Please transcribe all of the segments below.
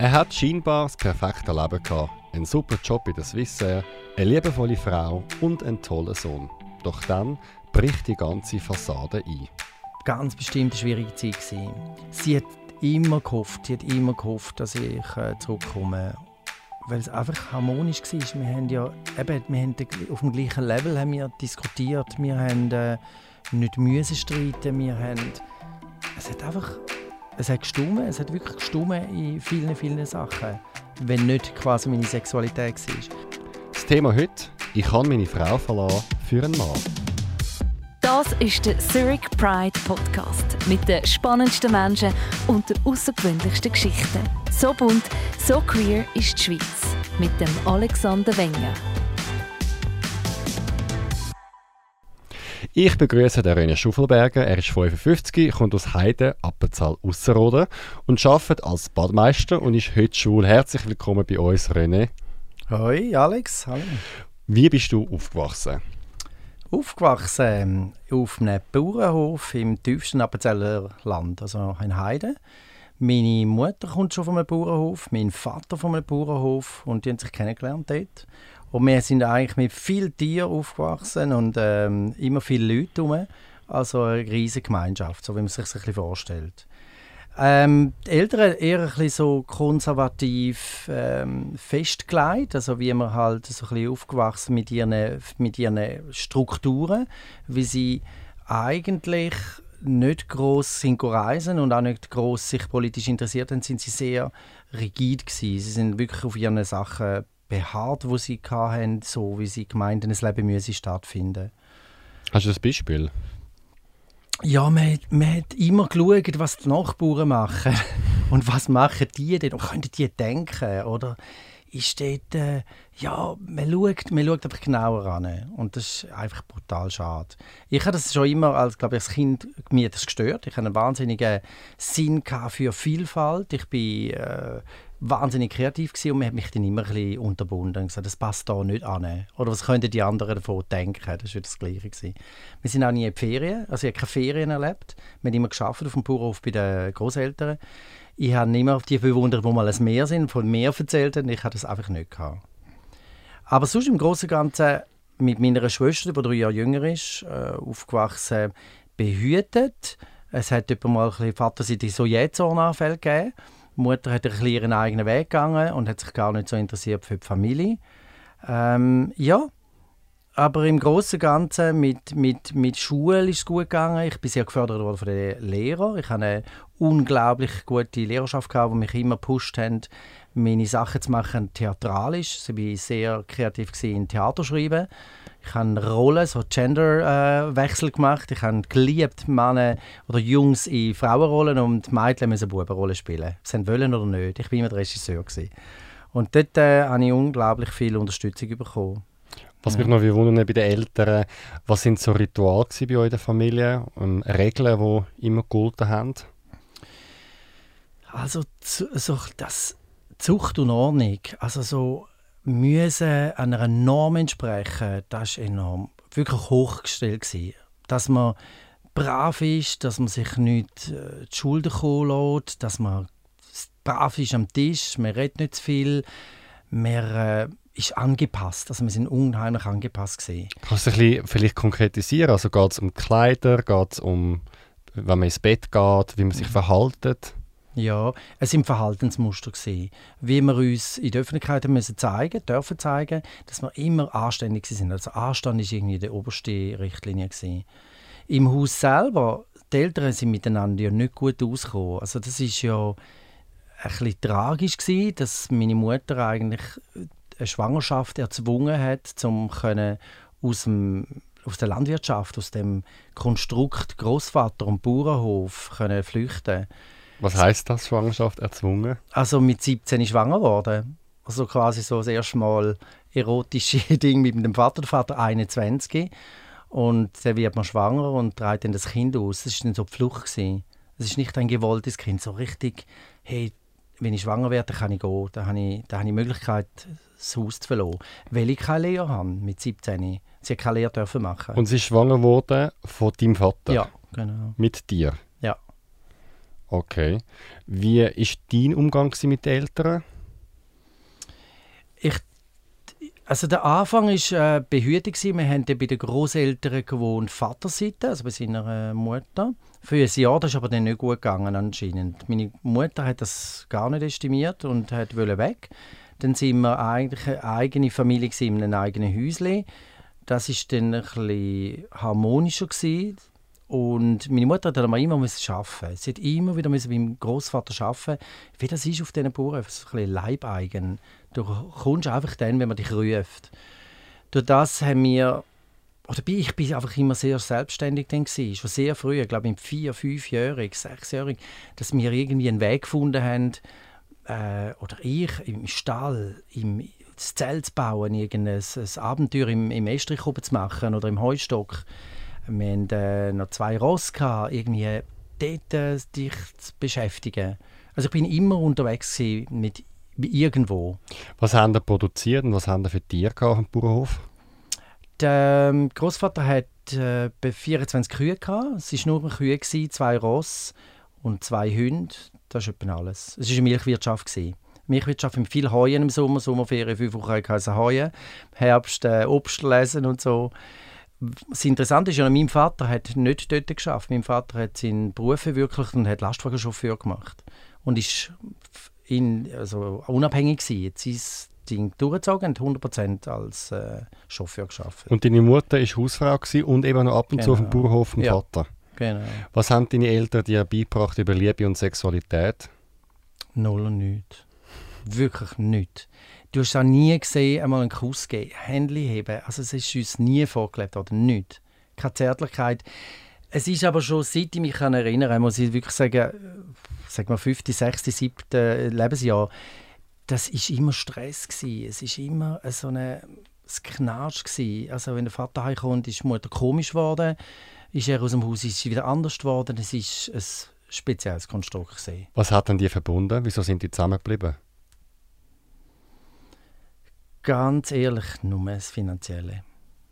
Er hat scheinbar das perfekte Leben gehabt. Einen super Job bei der Swissair, eine liebevolle Frau und einen tollen Sohn. Doch dann bricht die ganze Fassade ein. Ganz bestimmt eine schwierige Zeit. Gewesen. Sie hat immer gehofft, sie hat immer gehofft, dass ich äh, zurückkomme. Weil es einfach harmonisch war. Wir haben ja eben, wir haben auf dem gleichen Level haben wir diskutiert. Wir haben äh, nicht müssen streiten. Wir haben, es hat einfach es hat gestummen, es hat wirklich gestummen in vielen, vielen Sachen. Wenn nicht quasi meine Sexualität war. Das Thema heute, ich habe meine Frau verlassen für einen Mann. Das ist der Zurich Pride Podcast mit den spannendsten Menschen und den außergewöhnlichsten Geschichten. So bunt, so queer ist die Schweiz. Mit dem Alexander Wenger. Ich begrüße den René Schuffelberger. Er ist 55, kommt aus Heide, Appenzell, Ausserrhoden und arbeitet als Badmeister und ist heute schwul. Herzlich willkommen bei uns, René. Hoi, Alex. Hallo. Wie bist du aufgewachsen? Aufgewachsen auf einem Bauernhof im tiefsten Appenzeller Land, also in Heide. Meine Mutter kommt schon von einem Bauernhof, mein Vater von einem Bauernhof und die haben sich kennengelernt dort. Und wir sind eigentlich mit vielen Tieren aufgewachsen und ähm, immer viele Leute herum. Also eine riesige Gemeinschaft, so wie man sich das ein vorstellt. Ähm, die Eltern eher ein bisschen so konservativ ähm, festgelegt, also wie man halt so ein bisschen aufgewachsen mit ihren, mit ihren Strukturen, wie sie eigentlich nicht groß sind reisen und auch nicht groß sich politisch interessiert haben, sind sie sehr rigid gewesen. Sie sind wirklich auf ihren Sachen beharrt, wo sie hatten, so wie sie gemeint haben, ein Leben müsse stattfinden. Hast du ein Beispiel? Ja, man, man hat immer geschaut, was die Nachbarn machen. Und was machen die denn? Und können die denken? Oder ist dort, äh, ja, man schaut, man schaut einfach genauer an. Und das ist einfach brutal schade. Ich habe das schon immer als, glaube ich, als Kind mir das gestört. Ich hatte einen wahnsinnigen Sinn für Vielfalt. Ich bin äh, wahnsinnig kreativ gewesen und man hat mich dann immer ein bisschen unterbunden und gesagt, das passt da nicht an. Oder was könnten die anderen davon denken? Das war das Gleiche. Gewesen. Wir sind auch nie in die Ferien, also ich habe keine Ferien erlebt. Wir haben immer geschafft auf dem Bauernhof bei den Großeltern. Ich habe immer die bewundert, wo mal ein Meer sind, von Meer erzählt haben. Ich hatte das einfach nicht gehabt. Aber sonst im Großen und Ganzen mit meiner Schwester, die drei Jahre jünger ist, äh, aufgewachsen, behütet. Es hat etwa mal ein bisschen vaterseitig so Jähzornanfälle gegeben. Die Mutter hat ein ihren eigenen Weg gegangen und hat sich gar nicht so interessiert für die Familie. Ähm, ja, aber im Großen und Ganzen mit, mit, mit Schule ist es gut gegangen. Ich bin sehr gefördert worden von den Lehrern. Ich hatte eine unglaublich gute Lehrerschaft, gehabt, die mich immer gepusht haben, meine Sachen zu machen theatralisch. Ich war sehr kreativ in Theaterschreiben. Ich habe Rollen, so Genderwechsel äh, gemacht. Ich habe geliebt, Männer oder Jungs in Frauenrollen und Mädchen müssen Bubenrollen spielen. Sie wollen oder nicht. Ich war immer der Regisseur. Gewesen. Und dort äh, habe ich unglaublich viel Unterstützung bekommen. Was mich noch wundert bei den Eltern, was sind so Rituale bei euch in der Familie, ähm, Regeln, die immer gegolten haben? Also so das Zucht und Ordnung, also so müssen einer Norm entsprechen, das war enorm, wirklich hochgestellt. Gewesen. Dass man brav ist, dass man sich nicht äh, die Schulden kommen lässt, dass man brav ist am Tisch, man redet nicht zu viel, man äh, ist angepasst, also wir sind unheimlich angepasst gewesen. Kannst du ein bisschen vielleicht konkretisieren? Also geht es um Kleider, geht es um, wenn man ins Bett geht, wie man sich mhm. verhaltet? Ja, es sind Verhaltensmuster gewesen, wie wir uns in der Öffentlichkeit müssen zeigen, dürfen zeigen, dass wir immer anständig sind. Also Anstand ist irgendwie die oberste Richtlinie gewesen. Im Haus selber, die Eltern sind miteinander ja nicht gut ausgekommen. Also das ist ja ein tragisch gewesen, dass meine Mutter eigentlich eine Schwangerschaft erzwungen hat, um aus dem aus der Landwirtschaft, aus dem Konstrukt Großvater und Bauernhof können flüchten was heißt das, Schwangerschaft erzwungen? Also mit 17 ist schwanger geworden. Also quasi so das erste Mal erotische Ding mit dem Vater. Der Vater 21 und dann wird man schwanger und trägt dann das Kind aus. Das war dann so die Flucht. Gewesen. Es ist nicht ein gewolltes Kind, so richtig, hey, wenn ich schwanger werde, kann ich gehen. Dann habe ich, dann habe ich die Möglichkeit, das Haus zu verlassen. Weil ich keine Lehre habe mit 17. Sie hat keine Lehre dürfen machen. Und sie ist schwanger geworden von deinem Vater? Ja, genau. Mit dir? Okay. Wie war dein Umgang mit den Eltern? Ich, also der Anfang war äh, behütet. Wir haben bei den Großeltern gewohnt, Vaterseite, also bei seiner äh, Mutter. Für ein Jahr, das ist aber dann nicht gut gegangen anscheinend. Meine Mutter hat das gar nicht estimiert und hat weg. Dann sind wir eigentlich eine eigene Familie in einem eigenen Häuschen. Das war dann ein bisschen harmonischer gewesen. Und meine Mutter hat immer arbeiten Sie hat immer wieder mit meinem Großvater arbeiten. Wie das ist auf diesen Bauern, so ein bisschen leibeigen. Du kommst einfach dann, wenn man dich ruft. Durch das haben wir, oder bin ich bin einfach immer sehr selbstständig dann gewesen, schon sehr früh, ich glaube im vier, fünfjährig, sechsjährig, dass wir irgendwie einen Weg gefunden haben, äh, oder ich im Stall, im das Zelt zu bauen, irgendein ein Abenteuer im, im Estrich zu machen oder im Heustock wir hatten äh, noch zwei Ross, irgendwie dort äh, dich zu beschäftigen. Also ich bin immer unterwegs mit irgendwo. Was haben Sie produziert und was haben Sie für Tiere auf dem Bauernhof? Der ähm, Großvater hat äh, 24 Kühe gehabt. Es war nur Kühe, gewesen, zwei Ross und zwei Hunde. Das ist etwa alles. Es war eine Milchwirtschaft. Gewesen. Milchwirtschaft mit viel Heuen im Sommer, Sommerferien, fünf Wochen Heuen, Herbst äh, Obst lesen und so das Interessante ist ja, mein Vater hat nicht dort geschafft. Mein Vater hat seinen Beruf verwirklicht und hat Lastwagenchauffeur gemacht. Und ist in, also unabhängig gewesen. Jetzt sein Ding durchgezogen und 100% als äh, Chauffeur geschafft. Und deine Mutter war Hausfrau und eben noch ab und genau. zu auf dem genau. Bauernhof vom ja. Vater. Genau. Was haben deine Eltern dir beigebracht über Liebe und Sexualität? Null und nichts. Wirklich nichts. Du hast auch nie gesehen, einmal einen Kuss geben, Händchen heben. Also es ist uns nie vorgelebt oder nicht. Keine Zärtlichkeit. Es ist aber schon, seit ich mich kann, muss ich wirklich sagen, sag mal 5., 6., 7. Lebensjahr, das war immer Stress gewesen. Es ist immer so das Knatsch gewesen. Also wenn der Vater heimkommt, ist die Mutter komisch geworden. Ist er aus dem Haus, ist sie wieder anders geworden. Es ist ein spezielles Konstrukt gewesen. Was hat denn die verbunden? Wieso sind die zusammengeblieben? Ganz ehrlich nur das Finanzielle.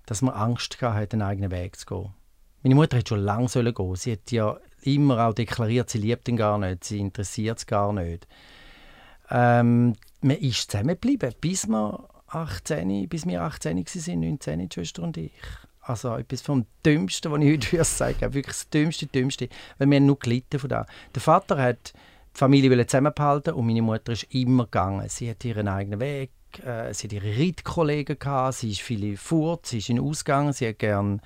Dass man Angst hatte, einen eigenen Weg zu gehen. Meine Mutter hätte schon lange gehen sollen Sie hat ja immer auch deklariert, sie liebt ihn gar nicht, sie interessiert es gar nicht. Ähm, man ist zusammengeblieben, bis wir 18, bis wir 18 waren, 19, die Schwester und ich. Also etwas vom Dümmsten, was ich heute würde sagen Wirklich das Dümmste, Dümmste. Weil wir haben nur gelitten von da. Der Vater hat die Familie zusammenbehalten und meine Mutter ist immer gegangen. Sie hat ihren eigenen Weg äh, sie hat ihre Reitkollegen gehabt, sie ist viele fort, sie ist in Ausgang, sie hat gerne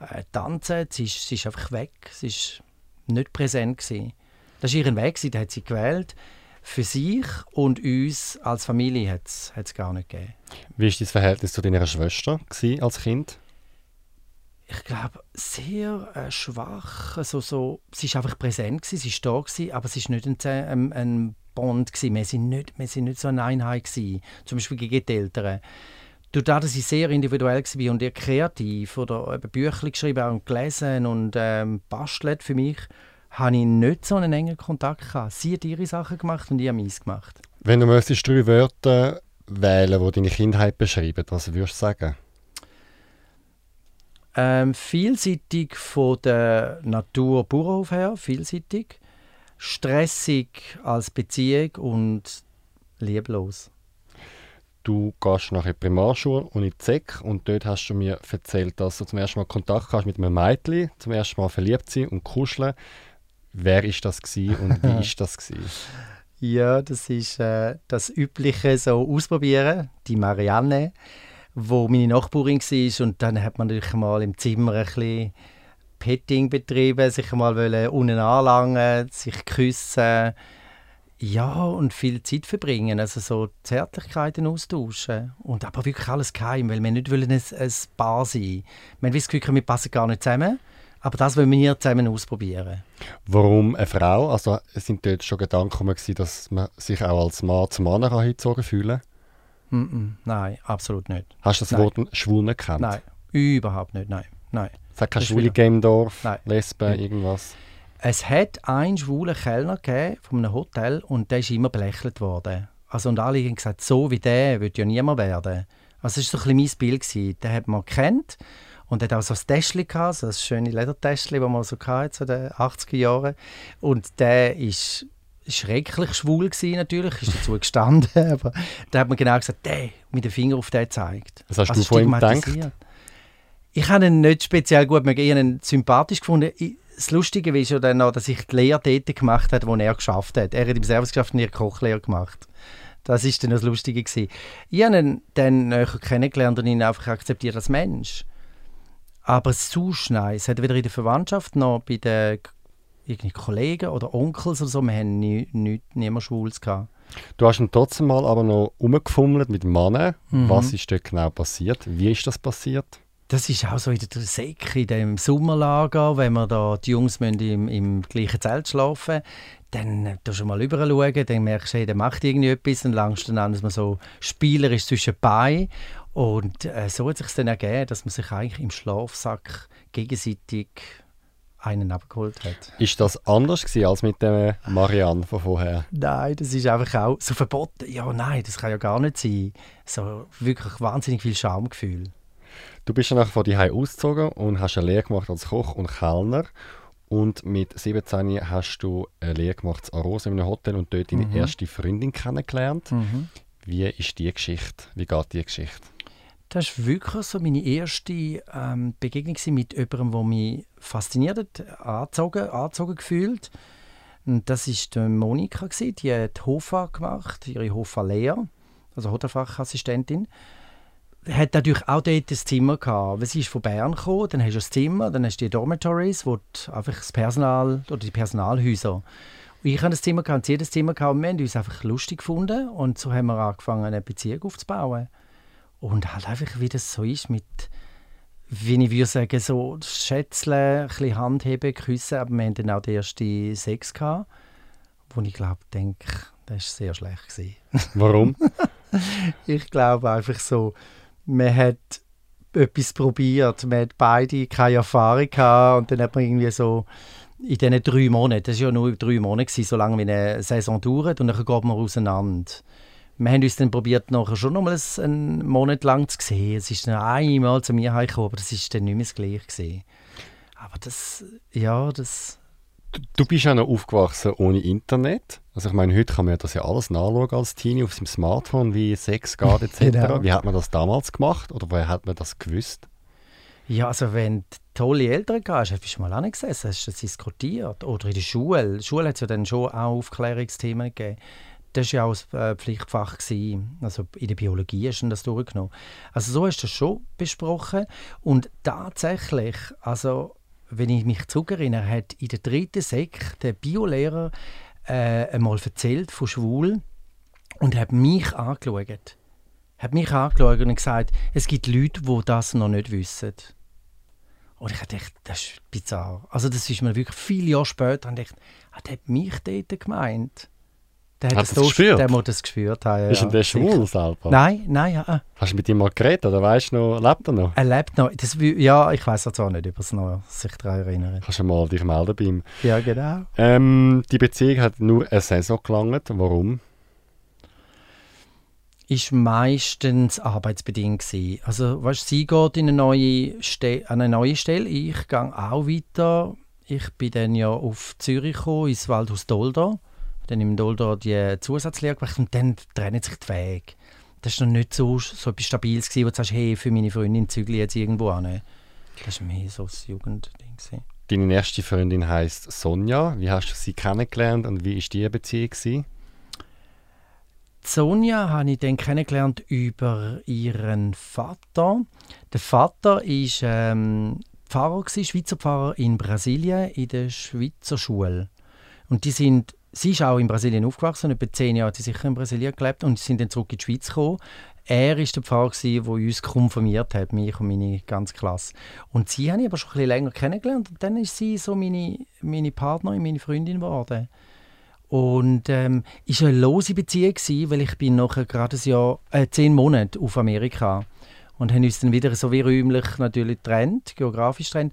äh, tanzen, sie ist, sie ist einfach weg, sie ist nicht präsent gewesen. Das war ihr Weg, den hat sie gewählt. Für sich und uns als Familie hat es gar nicht gegeben. Wie war das Verhältnis zu deiner Schwester als Kind? ich glaube, sehr äh, schwach. Also, so, sie war einfach präsent, gewesen, sie war da, gewesen, aber sie war nicht ein, ein, ein Bond. Gewesen. Wir waren nicht, wir nicht so eine Einheit, gewesen, zum Beispiel gegen die Eltern. Durch das, dass ich sehr individuell war und eher kreativ oder eben Bücher geschrieben und gelesen und ähm, bastelt für mich, hatte ich nicht so einen engen Kontakt. Gehabt. Sie hat ihre Sachen gemacht und ich habe meins gemacht. Wenn du müsstest drei Wörter wählen, die deine Kindheit beschreiben, was würdest du sagen? Ähm, vielseitig von der Natur Bauernhof her, vielseitig. Stressig als Beziehung und lieblos. Du gehst nach der Primarschule und in die SEC und dort hast du mir erzählt, dass du zum ersten Mal Kontakt hast mit einem Mädchen, zum ersten Mal verliebt sein und kuscheln. Wer ist das und wie ist das Ja, das ist äh, das übliche so ausprobieren. Die Marianne wo meine Nachbarin war. Und dann hat man natürlich mal im Zimmer ein bisschen Petting betrieben, sich mal unten anlangen, sich küssen. Ja, und viel Zeit verbringen, also so Zärtlichkeiten austauschen. Und aber wirklich alles geheim, weil wir nicht wollen ein, ein Paar sein Wir haben das Gefühl, wir passen gar nicht zusammen. Aber das wollen wir zusammen ausprobieren. Warum eine Frau? Also sind dort schon Gedanken gewesen, dass man sich auch als Mann zum Mann hingezogen fühlen kann? Mm -mm, nein, absolut nicht. Hast du das nein. Wort schwul nicht gekannt? Nein, überhaupt nicht, nein. nein. Es hat keine schwule Game-Dorf, Lesben, nein. irgendwas? Es hat einen schwulen Kellner gegeben von einem Hotel und der ist immer belächelt worden. Also, und alle haben gesagt, so wie der wird ja niemand werden. Also es war so ein bisschen mein Bild. Gewesen. Den hat man kennt Und hat auch so ein Täschchen gehabt, so ein schönes Ledertäschchen, das man so hatte, in den 80er Jahren. Und der ist schrecklich schwul gewesen, natürlich, ist dazu gestanden, aber da hat man genau gesagt, der mit dem Finger auf den gezeigt. Was hast also du von ihm gedacht? Ich habe ihn nicht speziell gut, ich habe ihn sympathisch gefunden. Das Lustige ist ja dann noch, dass ich die Lehre dort gemacht habe, wo er geschafft hat. Er hat im Service geschafft und ich Kochlehre gemacht. Das ist dann das Lustige gewesen. Ich habe ihn dann näher kennengelernt und ihn einfach akzeptiert als Mensch. Aber sonst nein. Es hat weder in der Verwandtschaft noch bei den Kollegen oder Onkels oder so, wir haben nie, nie, niemand Schwules gehabt. Du hast ihn trotzdem mal aber noch umgefummelt mit Männern. Mhm. Was ist dort genau passiert? Wie ist das passiert? Das ist auch so in der Säcke, in dem Sommerlager, wenn wir da die Jungs müssen im, im gleichen Zelt schlafen dann äh, du mal rüber schauen, dann merkst du, hey, der macht irgendwie etwas, dann langst du dann an, dass man so spielerisch zwischen bei und äh, so hat es sich dann ergeben, dass man sich eigentlich im Schlafsack gegenseitig einen abgeholt hat. Ist das anders gewesen als mit der Marianne von vorher? Nein, das ist einfach auch so verboten. Ja, nein, das kann ja gar nicht sein. So wirklich wahnsinnig viel Schamgefühl. Du bist dann von die ausgezogen und hast eine Lehre gemacht als Koch und Kellner. Und mit 17 hast du eine Lehre gemacht als Aros in einem Hotel und dort deine mhm. erste Freundin kennengelernt. Mhm. Wie ist die Geschichte? Wie geht die Geschichte? Das war wirklich so meine erste ähm, Begegnung mit jemandem, der mich fasziniert hat, angezogen, angezogen gefühlt. Und das war Monika, die hat HOFA gemacht, ihre HOFA-Lehre, also Hotelfachassistentin hat natürlich auch dort ein Zimmer gehabt. Weil sie ist von Bern gekommen, dann hast du ein Zimmer, dann hast du die Dormitories, wo einfach das Personal oder die Personalhäuser. Ich hatte ein Zimmer gehabt, und sie ein Zimmer gehabt und wir haben uns einfach lustig gefunden und so haben wir angefangen, eine Beziehung aufzubauen. Und halt einfach, wie das so ist mit, wie ich würde sagen, so Schätzeln, ein bisschen Handheben, küssen, aber wir hatten dann auch den ersten Sex gehabt, wo ich glaube, denke, das war sehr schlecht. Gewesen. Warum? ich glaube einfach so, man hat etwas probiert. Man hat beide keine Erfahrung gehabt und dann hat man irgendwie so in diesen drei Monaten, das war ja nur drei Monate, so lange wie eine Saison dauert und dann geht man auseinander. Wir haben uns dann probiert, nachher schon nochmal einen Monat lang zu sehen. Es ist dann einmal zu mir gekommen, aber das war dann nicht mehr das Gleiche. Aber das, ja, das du bist ja noch aufgewachsen ohne Internet. Also ich meine, heute kann man ja das ja alles nachschauen als Teenie auf seinem Smartphone, wie Sex geht etc. genau. Wie hat man das damals gemacht oder woher hat man das gewusst? Ja, also wenn du tolle Eltern hast, bist du mal angesessen, hast du das diskutiert. Oder in der Schule. In der Schule hat es ja dann schon auch Aufklärungsthemen gegeben. Das war ja auch ein äh, Pflichtfach. Gewesen. Also in der Biologie hast du das durchgenommen. Also so hast du das schon besprochen. Und tatsächlich, also wenn ich mich zurückerinnere, hat in der dritten Sek der Biolehrer äh, einmal erzählt von schwul und hat mich angeschaut. Hat mich angeschaut und gesagt, es gibt Leute, die das noch nicht wissen. Und ich dachte, das ist bizarr. Also das ist mir wirklich viele Jahre später und ich dachte, ah, hat mich dort gemeint. Der hat, hat das, das gespürt? Der muss das gespürt haben. Ist ja, denn der schwul selber? Nein, nein, ja. Hast du mit ihm mal geredet oder weißt du noch, lebt er noch? Er lebt noch. Das, ja, ich weiß zwar nicht, ob er noch sich daran erinnert. Kannst du mal dich melden bei ihm? Ja, genau. Ähm, die Beziehung hat nur eine Saison gelangt. Warum? Ist meistens arbeitsbedingt gewesen. Also, weißt, sie geht in eine neue, Ste eine neue Stelle, ich gehe auch weiter. Ich bin dann ja auf Zürich gekommen, ins Waldhaus Dolder dann im Dolder die Zusatzlehre gemacht und dann trennen sich die Wege. Das war noch nicht so, so etwas Stabiles, gewesen, wo du sagst, hey, für meine Freundin zügle jetzt irgendwo an. Das war mehr so ein Jugendding. Gewesen. Deine erste Freundin heisst Sonja. Wie hast du sie kennengelernt und wie war die Beziehung? Gewesen? Sonja habe ich dann kennengelernt über ihren Vater. Der Vater war ähm, Pfarrer, gewesen, Schweizer Pfarrer in Brasilien in der Schweizer Schule. Und die sind sie ist auch in Brasilien aufgewachsen, etwa zehn Jahre hat sie sicher in Brasilien gelebt und sind dann zurück in die Schweiz gekommen. Er war der Pfarrer, der uns konfirmiert hat, mich und meine ganze Klasse. Und sie habe ich aber schon ein bisschen länger kennengelernt und dann ist sie so meine, meine Partnerin, meine Freundin geworden. Und ähm, ist eine lose Beziehung gewesen, weil ich bin nachher gerade ein Jahr, äh, zehn Monate auf Amerika und haben uns dann wieder so wie räumlich natürlich getrennt, geografisch getrennt,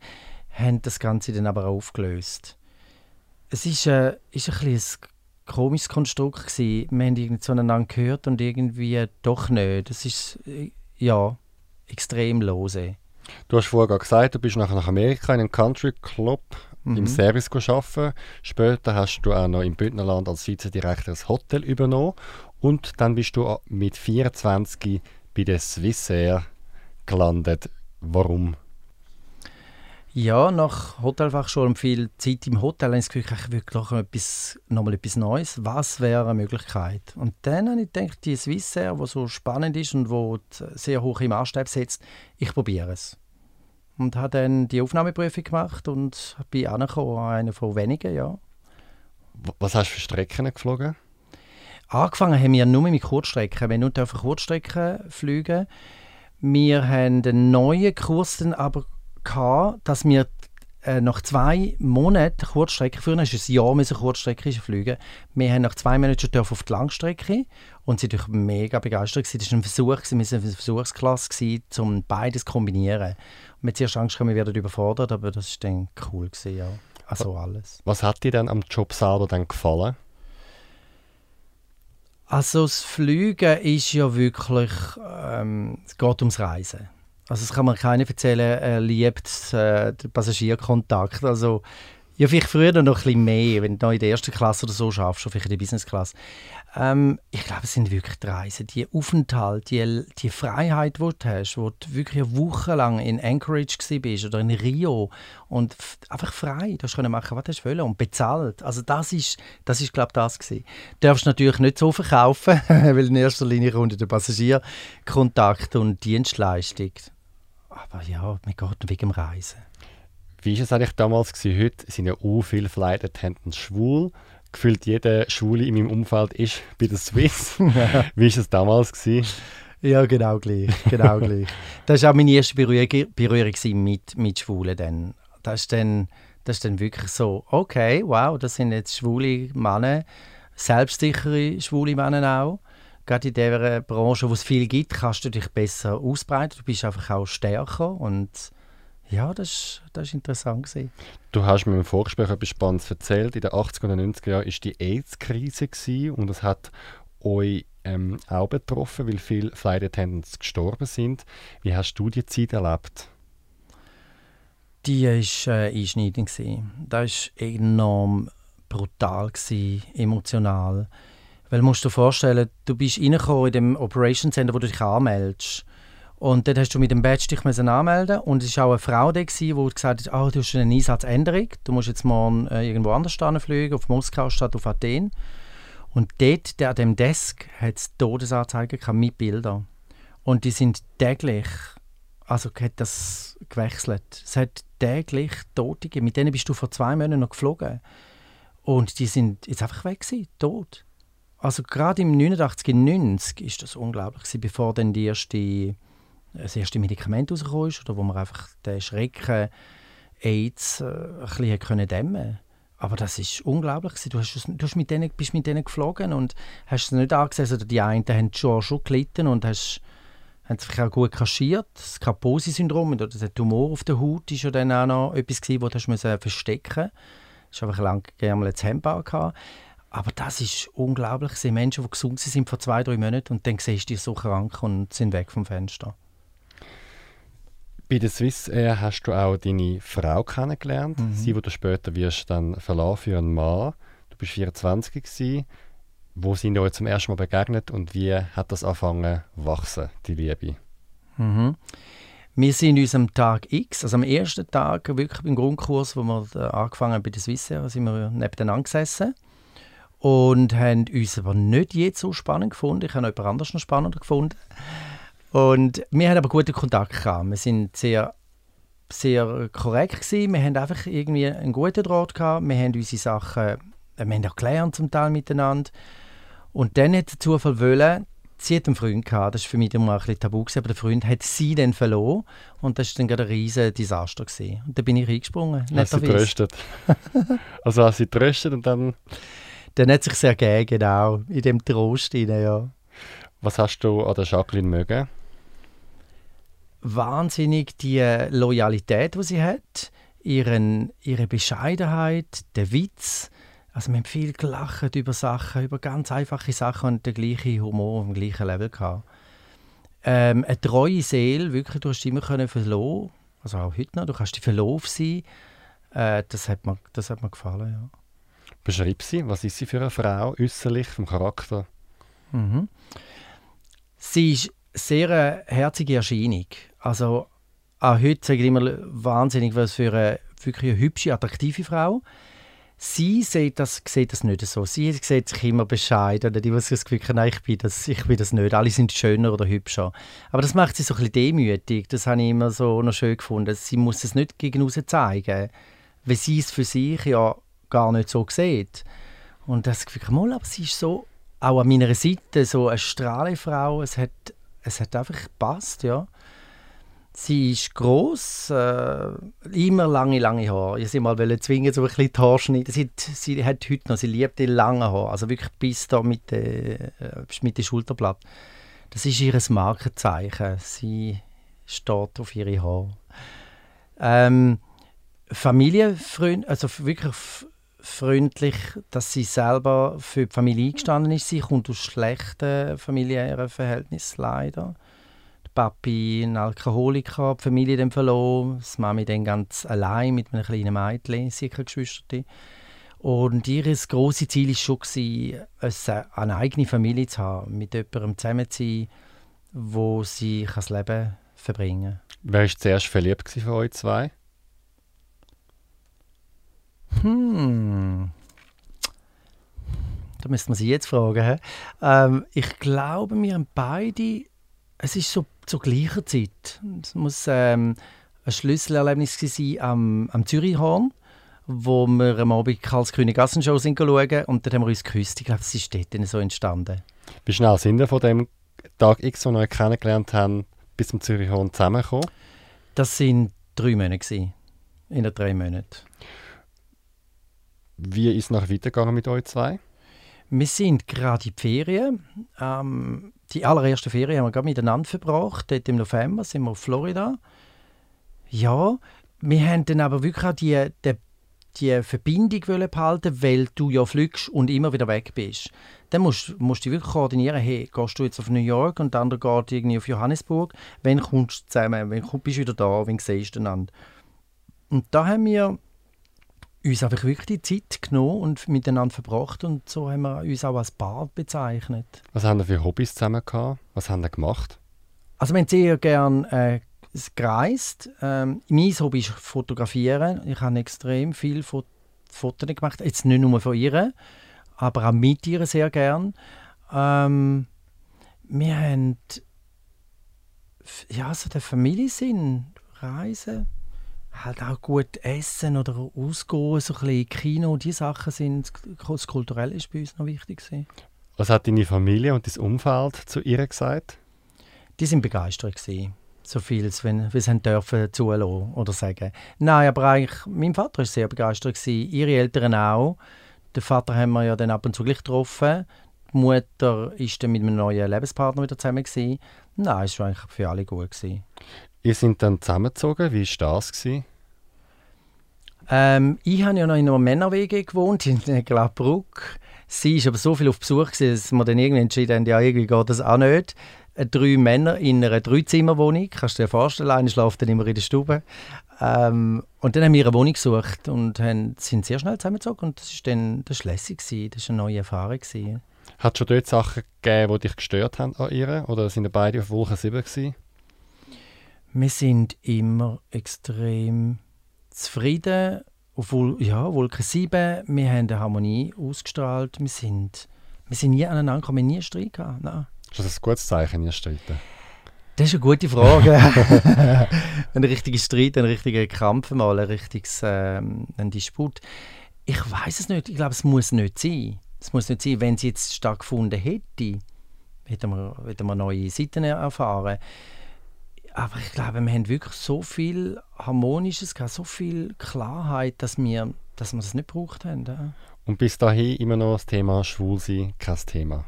haben das Ganze dann aber aufgelöst es ist, äh, ist ein, ein komisches Konstrukt gewesen. Wir haben irgendwie zueinander gehört und irgendwie doch nicht. Das ist äh, ja extrem lose. Du hast vorher gesagt, du bist nachher nach Amerika in einem Country Club mhm. im Service arbeiten. Später hast du auch noch im Bündnerland als Vizedirektor das Hotel übernommen. Und dann bist du mit 24 bei der Swissair gelandet. Warum? Ja, nach Hotelfachschule und viel Zeit im Hotel habe ich das Gefühl, ich etwas, nochmal etwas Neues. Was wäre eine Möglichkeit? Und dann habe ich gedacht, die Swissair, die so spannend ist und wo sehr hoch im Maßstab setzt, ich probiere es. Und habe dann die Aufnahmeprüfung gemacht und bin angekommen, einer von wenigen, ja. Was hast du für Strecken geflogen? Angefangen haben wir nur mit Kurzstrecken. Wir dürfen Kurzstrecken fliegen. Wir haben einen neuen Kurs dann aber gehabt, dass wir äh, nach zwei Monaten Kurzstrecke führen. Ist ein Jahr müssen Kurzstrecke fliegen. Wir haben nach zwei Monaten schon auf die Langstrecke und sie waren mega begeistert. Es war ein Versuch, wir waren eine Versuchsklasse, um beides zu kombinieren. Und mit zuerst Angst, wir werden überfordert, aber das war dann cool. Gewesen, ja. Also alles. Was hat dir dann am Job selber dann gefallen? Also das Fliegen ist ja wirklich, ähm, es geht ums Reisen. Also das kann man keiner erzählen, er liebt äh, den Passagierkontakt. Also ja, vielleicht früher noch ein bisschen mehr, wenn du noch in der ersten Klasse oder so schaffst, vielleicht in der Business Class. Ähm, ich glaube, es sind wirklich die Reisen, die Aufenthalt, die, die Freiheit, die du hast, wo du wirklich eine Woche lang in Anchorage bist oder in Rio und einfach frei, du kannst machen, was du willst und bezahlt. Also das ist, das ist glaube ich, das gewesen. Du darfst natürlich nicht so verkaufen, weil in erster Linie kommt der Passagierkontakt und Dienstleistung. Aber ja, man geht wegen dem Reisen. Wie war es eigentlich damals? Gewesen? Heute sind ja auch viele Flight Attendants schwul gefühlt jeder Schwule in meinem Umfeld ist bei der Swiss. Wie war es damals? Gewesen? Ja, genau gleich. Genau gleich. Das war auch meine erste Berührung, Berührung mit, mit Schwulen. Dann. Das ist dann, das ist dann wirklich so, okay, wow, das sind jetzt schwule Männer, selbstsichere schwule Männer auch. Gerade in dieser Branche, wo es viel gibt, kannst du dich besser ausbreiten. Du bist einfach auch stärker und ja, das war das ist interessant. Gewesen. Du hast mir im Vorgespräch etwas Spannendes erzählt. In den 80er und 90er Jahren war die AIDS-Krise und es hat euch ähm, auch betroffen, weil viele Flight Attendants gestorben sind. Wie hast du die Zeit erlebt? Die war äh, einschneidend. Das war enorm brutal, gewesen, emotional. Weil du musst dir vorstellen, du bist in dem Operation Center, wo du dich anmeldest. Und dort hast du mit dem Badge dich anmelden und es war auch eine Frau da, die gesagt hat, oh, du hast eine Einsatzänderung, du musst jetzt morgen äh, irgendwo anders fliegen, auf Moskau statt auf Athen. Und dort, der, an dem Desk, hat es Todesanzeigen mit Bildern. Und die sind täglich, also hat das gewechselt. Es hat täglich Tote gegeben. Mit denen bist du vor zwei Monaten noch geflogen. Und die sind jetzt einfach weg gewesen, tot. Also gerade im 89, 90 ist das unglaublich gewesen, bevor dann die erste das erste Medikament rausgekommen ist oder wo man einfach den Schrecken AIDS äh, ein bisschen können dämmen aber das ist unglaublich. Du, hast, du hast mit denen, bist mit denen geflogen und hast es nicht angesehen. Also die einen haben schon, schon gelitten und hast, haben sich auch gut kaschiert. Das Kaposi-Syndrom oder der Tumor auf der Haut war ja dann auch noch etwas, gewesen, das du verstecken musst. Du hast einfach lange ein Hemd gehabt. Aber das ist unglaublich. Es sind Menschen, die gesund sind vor zwei, drei Monaten und dann siehst du die so krank und sind weg vom Fenster. Bei der Swiss Air hast du auch deine Frau kennengelernt, mhm. sie, die du später wirst dann verlassen für einen Mann. Du bist 24 gewesen. Wo sind euch zum ersten Mal begegnet und wie hat das angefangen wachsen, die Liebe? Mhm. Wir sind uns am Tag X, also am ersten Tag wirklich beim Grundkurs, wo wir angefangen haben bei der Swiss Air, sind wir nebeneinander gesessen und haben uns aber nicht jetzt so spannend gefunden. Ich habe jemand anders noch spannender gefunden. Und wir haben aber guten Kontakt gehabt. Wir sind sehr, sehr korrekt gewesen. Wir haben einfach irgendwie einen guten Draht gehabt. Wir haben unsere Sachen, äh, wir haben auch gelernt zum Teil miteinander. Und dann hat der Zufall wollen, sie hat einen Freund gehabt, das war für mich immer ein bisschen tabu, gewesen, aber der Freund hat sie dann verloren und das war dann gerade ein riesiges Desaster. Gewesen. Und da bin ich reingesprungen. Hast sie tröstet? also hast sie tröstet und dann... Dann hat sich sehr gegeben, genau, in dem Trost rein, ja. Was hast du an der Jacqueline mögen? wahnsinnig die Loyalität, die sie hat, ihren, ihre Bescheidenheit, der Witz. Also wir haben viel gelacht über Sachen, über ganz einfache Sachen und den gleichen Humor auf dem gleichen Level gehabt. Ähm, eine treue Seele, wirklich, du hast immer können verloren. Also auch heute noch. Du kannst die verlaufen sein. Äh, das, hat mir, das hat mir gefallen, ja. Beschreib sie, was ist sie für eine Frau, äußerlich, vom Charakter? Mhm. Sie ist sehr eine herzige Erscheinung. Also auch heute sage ich immer wahnsinnig, was für eine wirklich eine hübsche, attraktive Frau. Sie sieht das, sieht das nicht so. Sie sieht sich immer bescheiden. Die, was das Gefühl nein, ich bin, das, ich bin das nicht. Alle sind schöner oder hübscher. Aber das macht sie so ein bisschen demütig. Das habe ich immer so noch schön gefunden. Sie muss es nicht gegen zeigen, weil sie es für sich ja gar nicht so sieht. Und das Gefühl, mal, aber sie ist so, auch an meiner Seite, so eine Strahlefrau. Es hat, es hat einfach gepasst, ja. Sie ist gross, äh, immer lange, lange Haare. Ich sie mal zwingen, so ein bisschen die Haare schneiden. Sie, sie hat heute noch, sie liebt die langen Haare, also wirklich bis da mit äh, mit der Schulterblatt. Das ist ihr Markenzeichen. Sie steht auf ihre Haare. Ähm, Familienfreund, also wirklich freundlich, dass sie selber für die Familie eingestanden ist. Sie kommt aus schlechten familiären Verhältnissen leider. Papi ein Alkoholiker, die Familie dann verloren, das Mami dann ganz allein mit einem kleinen Mädchen, sie hat Geschwister. Und ihr grosses Ziel war schon, eine eigene Familie zu haben, mit jemandem zusammen zu sein, wo sie das Leben verbringen kann. Wer war zuerst verliebt von euch zwei? Hm. Da müsste man sie jetzt fragen. Ähm, ich glaube, wir haben beide. Es ist so zur gleichen Zeit. Es muss ähm, ein Schlüsselerlebnis sein am, am Zürichhorn, wo wir am Abend Karlsgrüne Gassenshow sind schauen und dann haben wir uns geküsst. Ich glaube, es ist dort so entstanden. Wie schnell sind wir von dem Tag X, den wir kennengelernt haben, bis zum Zürichhorn zusammengekommen? Das waren drei Monate. Gewesen, in den drei Monaten. Wie ist nachher weitergegangen mit euch zwei? Wir sind gerade in die Ferien. Ähm, die allererste Ferien haben wir gerade miteinander verbracht. Dort im November sind wir auf Florida. Ja, wir haben dann aber wirklich auch die, die, die Verbindung behalten, weil du ja fliegst und immer wieder weg bist. Dann musst, musst du wirklich koordinieren, hey, gehst du jetzt auf New York und der andere geht irgendwie auf Johannesburg. Wann kommst du zusammen? Wann bist du wieder da? Wann siehst du einander? Und da haben wir uns einfach wirklich die Zeit genommen und miteinander verbracht und so haben wir uns auch als Paar bezeichnet. Was haben wir für Hobbys zusammen gehabt? Was haben wir gemacht? Also wir haben sehr gerne äh, gereist. Ähm, mein Hobby ist Fotografieren. Ich habe extrem viel Fot Fotos gemacht. Jetzt nicht nur von ihr, aber auch mit ihr sehr gern. Ähm, wir haben ja, so den Familiensinn, Reisen halt auch gut essen oder ausgehen, so ein bisschen Kino, die Sachen sind, das Kulturelle ist bei uns noch wichtig gewesen. Was hat deine Familie und dein Umfeld zu ihr gesagt? Die sind begeistert gewesen. So viel, wenn wir es dürfen zulassen oder sagen. Nein, aber eigentlich, mein Vater war sehr begeistert gewesen, ihre Eltern auch. Den Vater haben wir ja dann ab und zu gleich getroffen. Die Mutter ist dann mit einem neuen Lebenspartner wieder zusammen gewesen. Nein, es war eigentlich für alle gut gewesen. Ihr seid dann zusammengezogen. Wie war das? Ähm, ich habe ja noch in einer Männerwege gewohnt, in Glabruck. Sie war aber so viel auf Besuch, gewesen, dass wir dann irgendwie entschieden haben, ja, irgendwie geht das auch nicht. Äh, drei Männer in einer Dreizimmerwohnung, kannst du dir vorstellen, einer schläft dann immer in der Stube. Ähm, und dann haben wir eine Wohnung gesucht und haben, sind sehr schnell zusammengezogen und das war dann das lässig, gewesen. das war eine neue Erfahrung. Gewesen. Hat es schon dort Sachen gegeben, die dich gestört haben an ihr? Oder sind beide auf Wolke 7 gewesen? Wir sind immer extrem zufrieden. Obwohl, ja, Wolke 7, wir haben eine Harmonie ausgestrahlt. Wir sind, wir sind nie aneinander gekommen, nie Streit gehabt. Nein. Ist das ein gutes Zeichen, ihr streiten? Das ist eine gute Frage. ein richtiger Streit, ein richtiger Kampf, mal ein richtiges ähm, ein Disput. Ich weiß es nicht. Ich glaube, es muss nicht sein. Es muss nicht sein. Wenn sie jetzt stattgefunden hätte, hätten wir, hätten wir neue Seiten erfahren. Aber ich glaube, wir haben wirklich so viel Harmonisches, so viel Klarheit, dass wir, dass wir das nicht gebraucht haben. Ja. Und bis dahin immer noch das Thema Schwulsein kein Thema?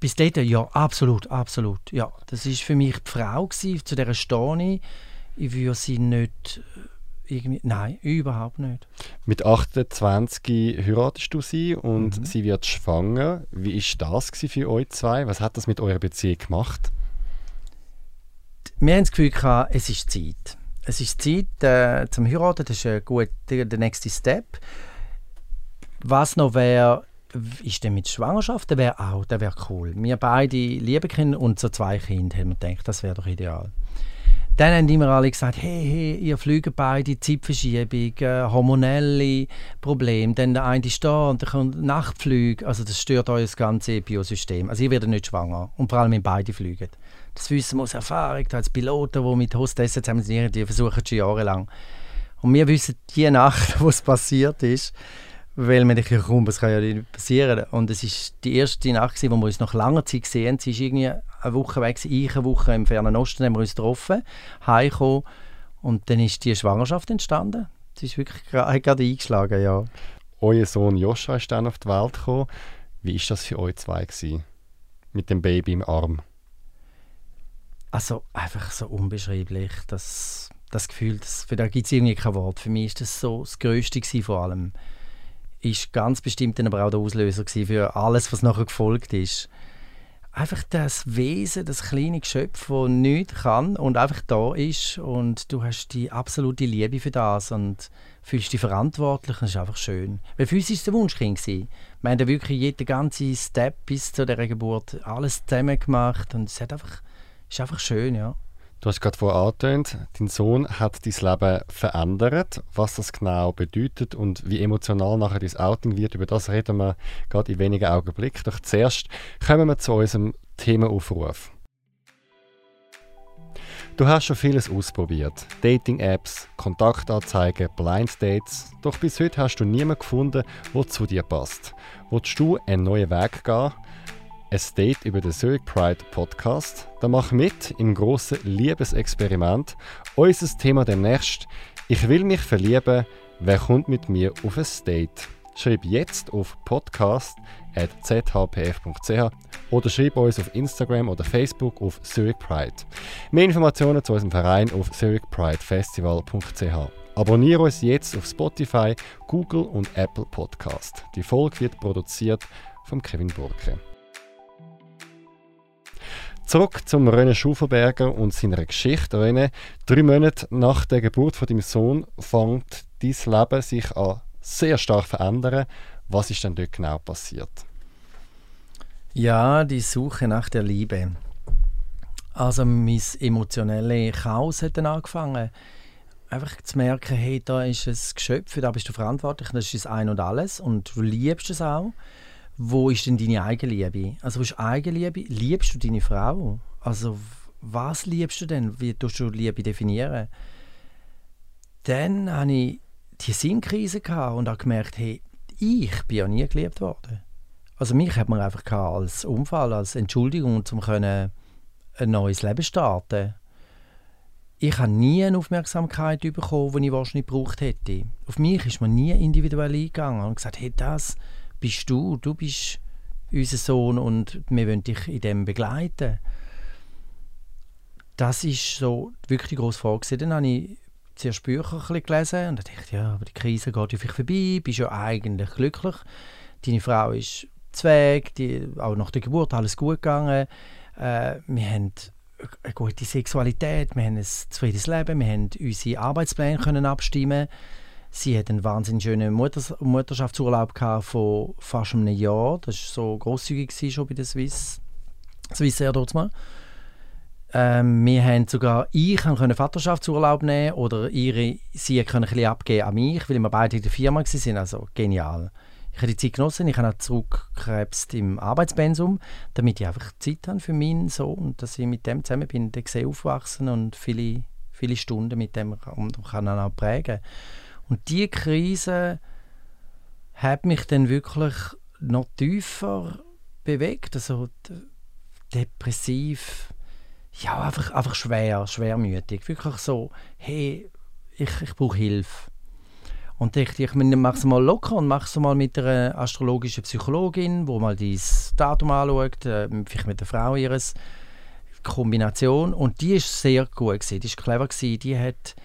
Bis dahin, ja, absolut, absolut. Ja, das war für mich die Frau, gewesen, zu der stehe ich. Ich würde sie nicht äh, irgendwie, nein, überhaupt nicht. Mit 28 heiratest du sie und mhm. sie wird schwanger. Wie war das für euch zwei? Was hat das mit eurer Beziehung gemacht? Wir haben das Gefühl gehabt, es ist Zeit. es ist Zeit äh, zum Heiraten, das ist ein gut, der, nächste Step. Was noch wäre, ist denn mit Schwangerschaft, der wäre auch, der wäre cool. Wir beide lieben Kinder und so zwei Kinder, haben wir gedacht, das wäre doch ideal. Dann haben immer alle gesagt, hey, hey, ihr fliegt beide, Zeitverschiebung, äh, hormonelle Probleme, dann der eine ist da und dann kommt Nachtflüge, also das stört euer ganzes Biosystem. Also ihr werdet nicht schwanger und vor allem wenn beide fliegen. Das wissen wir aus Erfahrung, da als Piloten, die mit Hostessen zusammen die versuchen schon jahrelang. Und wir wissen die Nacht, wo es passiert ist, weil man denkt, komm, das kann ja nicht passieren. Und es war die erste Nacht, wo wir uns nach langer Zeit gesehen Sie ist irgendwie eine Woche weg, eine Woche im Fernen Osten, haben wir uns getroffen, heimgekommen und dann ist die Schwangerschaft entstanden. Sie ist wirklich gerade eingeschlagen, ja. Euer Sohn Joscha ist dann auf die Welt gekommen. Wie war das für euch zwei gewesen? Mit dem Baby im Arm? Also einfach so unbeschreiblich, das, das Gefühl, das, für da gibt es irgendwie kein Wort. Für mich ist das so das Größte vor allem ist ganz bestimmt dann aber auch der Auslöser für alles, was nachher gefolgt ist. Einfach das Wesen, das kleine Geschöpf, das nichts kann und einfach da ist und du hast die absolute Liebe für das und fühlst dich verantwortlich das ist einfach schön. Weil für uns war es der Wunschkind. Wir haben wirklich jeden ganzen Step bis zu dieser Geburt alles zusammen gemacht und es hat einfach, ist einfach schön, ja. Du hast gerade vorher angetönt, dein Sohn hat dein Leben verändert. Was das genau bedeutet und wie emotional nachher dein Outing wird, über das reden wir gerade in wenigen Augenblicken. Doch zuerst kommen wir zu unserem Themenaufruf. Du hast schon vieles ausprobiert. Dating-Apps, Kontaktanzeigen, Blind Dates. Doch bis heute hast du niemanden gefunden, der zu dir passt. Willst du einen neuen Weg gehen? Ein Date über den Zurich Pride Podcast. Da mach mit im grossen Liebesexperiment. Unser Thema demnächst: Ich will mich verlieben. Wer kommt mit mir auf ein Date? Schreib jetzt auf podcast.zhpf.ch oder schreib uns auf Instagram oder Facebook auf Zurich Pride. Mehr Informationen zu unserem Verein auf zurichpridefestival.ch. Abonniere uns jetzt auf Spotify, Google und Apple Podcast. Die Folge wird produziert von Kevin Burke. Zurück zum René Schufelberger und seiner Geschichte. René, drei Monate nach der Geburt von deinem Sohn fängt dein Leben sich an sehr stark verändern. Was ist denn dort genau passiert? Ja, die Suche nach der Liebe. Also mein emotionelles Chaos hat dann angefangen. Einfach zu merken, hey, da ist ein Geschöpf, da bist du verantwortlich, das ist das Ein und Alles und du liebst es auch wo ist denn deine Eigenliebe? Also, was ist Eigenliebe? Liebst du deine Frau? Also, was liebst du denn? Wie tust du Liebe definieren? Dann hatte ich die Sinnkrise und habe gemerkt, hey, ich bin ja nie geliebt worden. Also mich hat man einfach als Unfall, als Entschuldigung, um ein neues Leben starten. Ich habe nie eine Aufmerksamkeit bekommen, die ich wahrscheinlich gebraucht hätte. Auf mich ist man nie individuell eingegangen und gesagt, hey, das bist du, du bist unser Sohn und wir wollen dich in dem begleiten. Das ist so wirklich die grosse Frage. Dann habe ich zuerst Bücher gelesen und dachte ja, aber die Krise geht ja vielleicht vorbei, bist ja eigentlich glücklich. Deine Frau ist Zweig, die, auch nach der Geburt alles gut gegangen. Äh, wir haben eine gute Sexualität, wir haben ein zufriedenes Leben, wir haben unsere Arbeitspläne können abstimmen Sie hat einen wahnsinnig schönen Mutters Mutterschaftsurlaub von fast einem Jahr. Das war so grosszügig schon bei der Swiss, Swiss Air dort mal. Ähm, wir haben sogar, ich konnte Vaterschaftsurlaub nehmen oder ihre, sie können ein abgeben an mich, weil wir beide in der Firma waren. Also genial. Ich habe die Zeit genossen, ich habe auch zurückgekrebst im Arbeitspensum, damit ich einfach Zeit habe für meinen Sohn dass ich mit dem zusammen bin, der sehe aufwachsen und viele, viele Stunden mit dem und kann auch prägen. Und diese Krise hat mich dann wirklich noch tiefer bewegt, also depressiv, ja, einfach, einfach schwer, schwermütig. Wirklich so, hey, ich, ich brauche Hilfe. Und ich dachte, ich mache es mal locker und mache es mal mit einer astrologischen Psychologin, wo mal dieses Datum anschaut, äh, vielleicht mit der Frau ihres Kombination. Und die ist sehr gut gewesen, die ist clever gewesen, die hat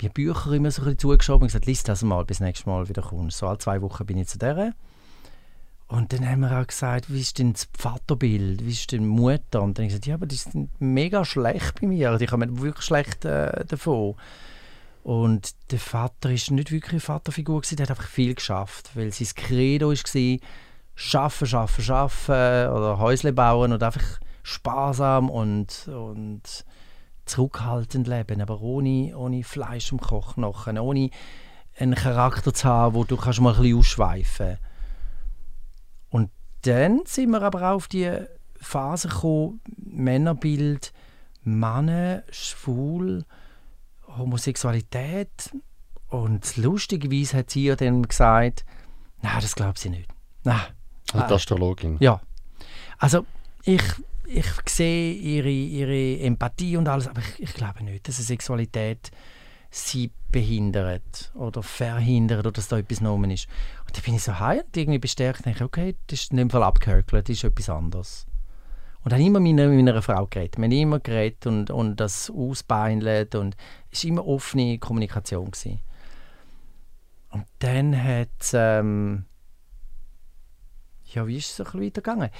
die Bücher immer so ein bisschen zugeschoben und gesagt, lies das mal, bis nächstes Mal wieder kommst. So alle zwei Wochen bin ich zu der. Und dann haben wir auch gesagt, wie ist denn das Vaterbild, wie ist denn die Mutter? Und dann habe ich gesagt, ja, aber die sind mega schlecht bei mir, die kommen wirklich schlecht äh, davon. Und der Vater ist nicht wirklich eine Vaterfigur, gewesen, der hat einfach viel geschafft, weil sein Credo war, schaffen, schaffen, schaffen oder Häusle bauen und einfach sparsam und, und zurückhaltend leben, aber ohne, ohne Fleisch im Kochknochen, ohne einen Charakter zu haben, wo du kannst mal ein bisschen ausschweifen. Und dann sind wir aber auch auf die Phase gekommen, Männerbild, Männer, schwul, Homosexualität. Und lustigerweise hat sie ja dann gesagt, nein, das glaubt sie nicht. Nein. Also die Astrologin. Ja. Also ich, ich sehe ihre, ihre Empathie und alles, aber ich, ich glaube nicht, dass eine Sexualität sie behindert oder verhindert oder dass da etwas genommen ist. Und da bin ich so heim und irgendwie bestärkt, denke okay, das ist in dem Fall abgehökelt, das ist etwas anderes. Und dann immer mit einer, mit einer Frau geredet. Wir haben immer geredet und, und das ausbeinelt und es war immer offene Kommunikation. Gewesen. Und dann hat ähm, ja, wie ist es ein bisschen weitergegangen?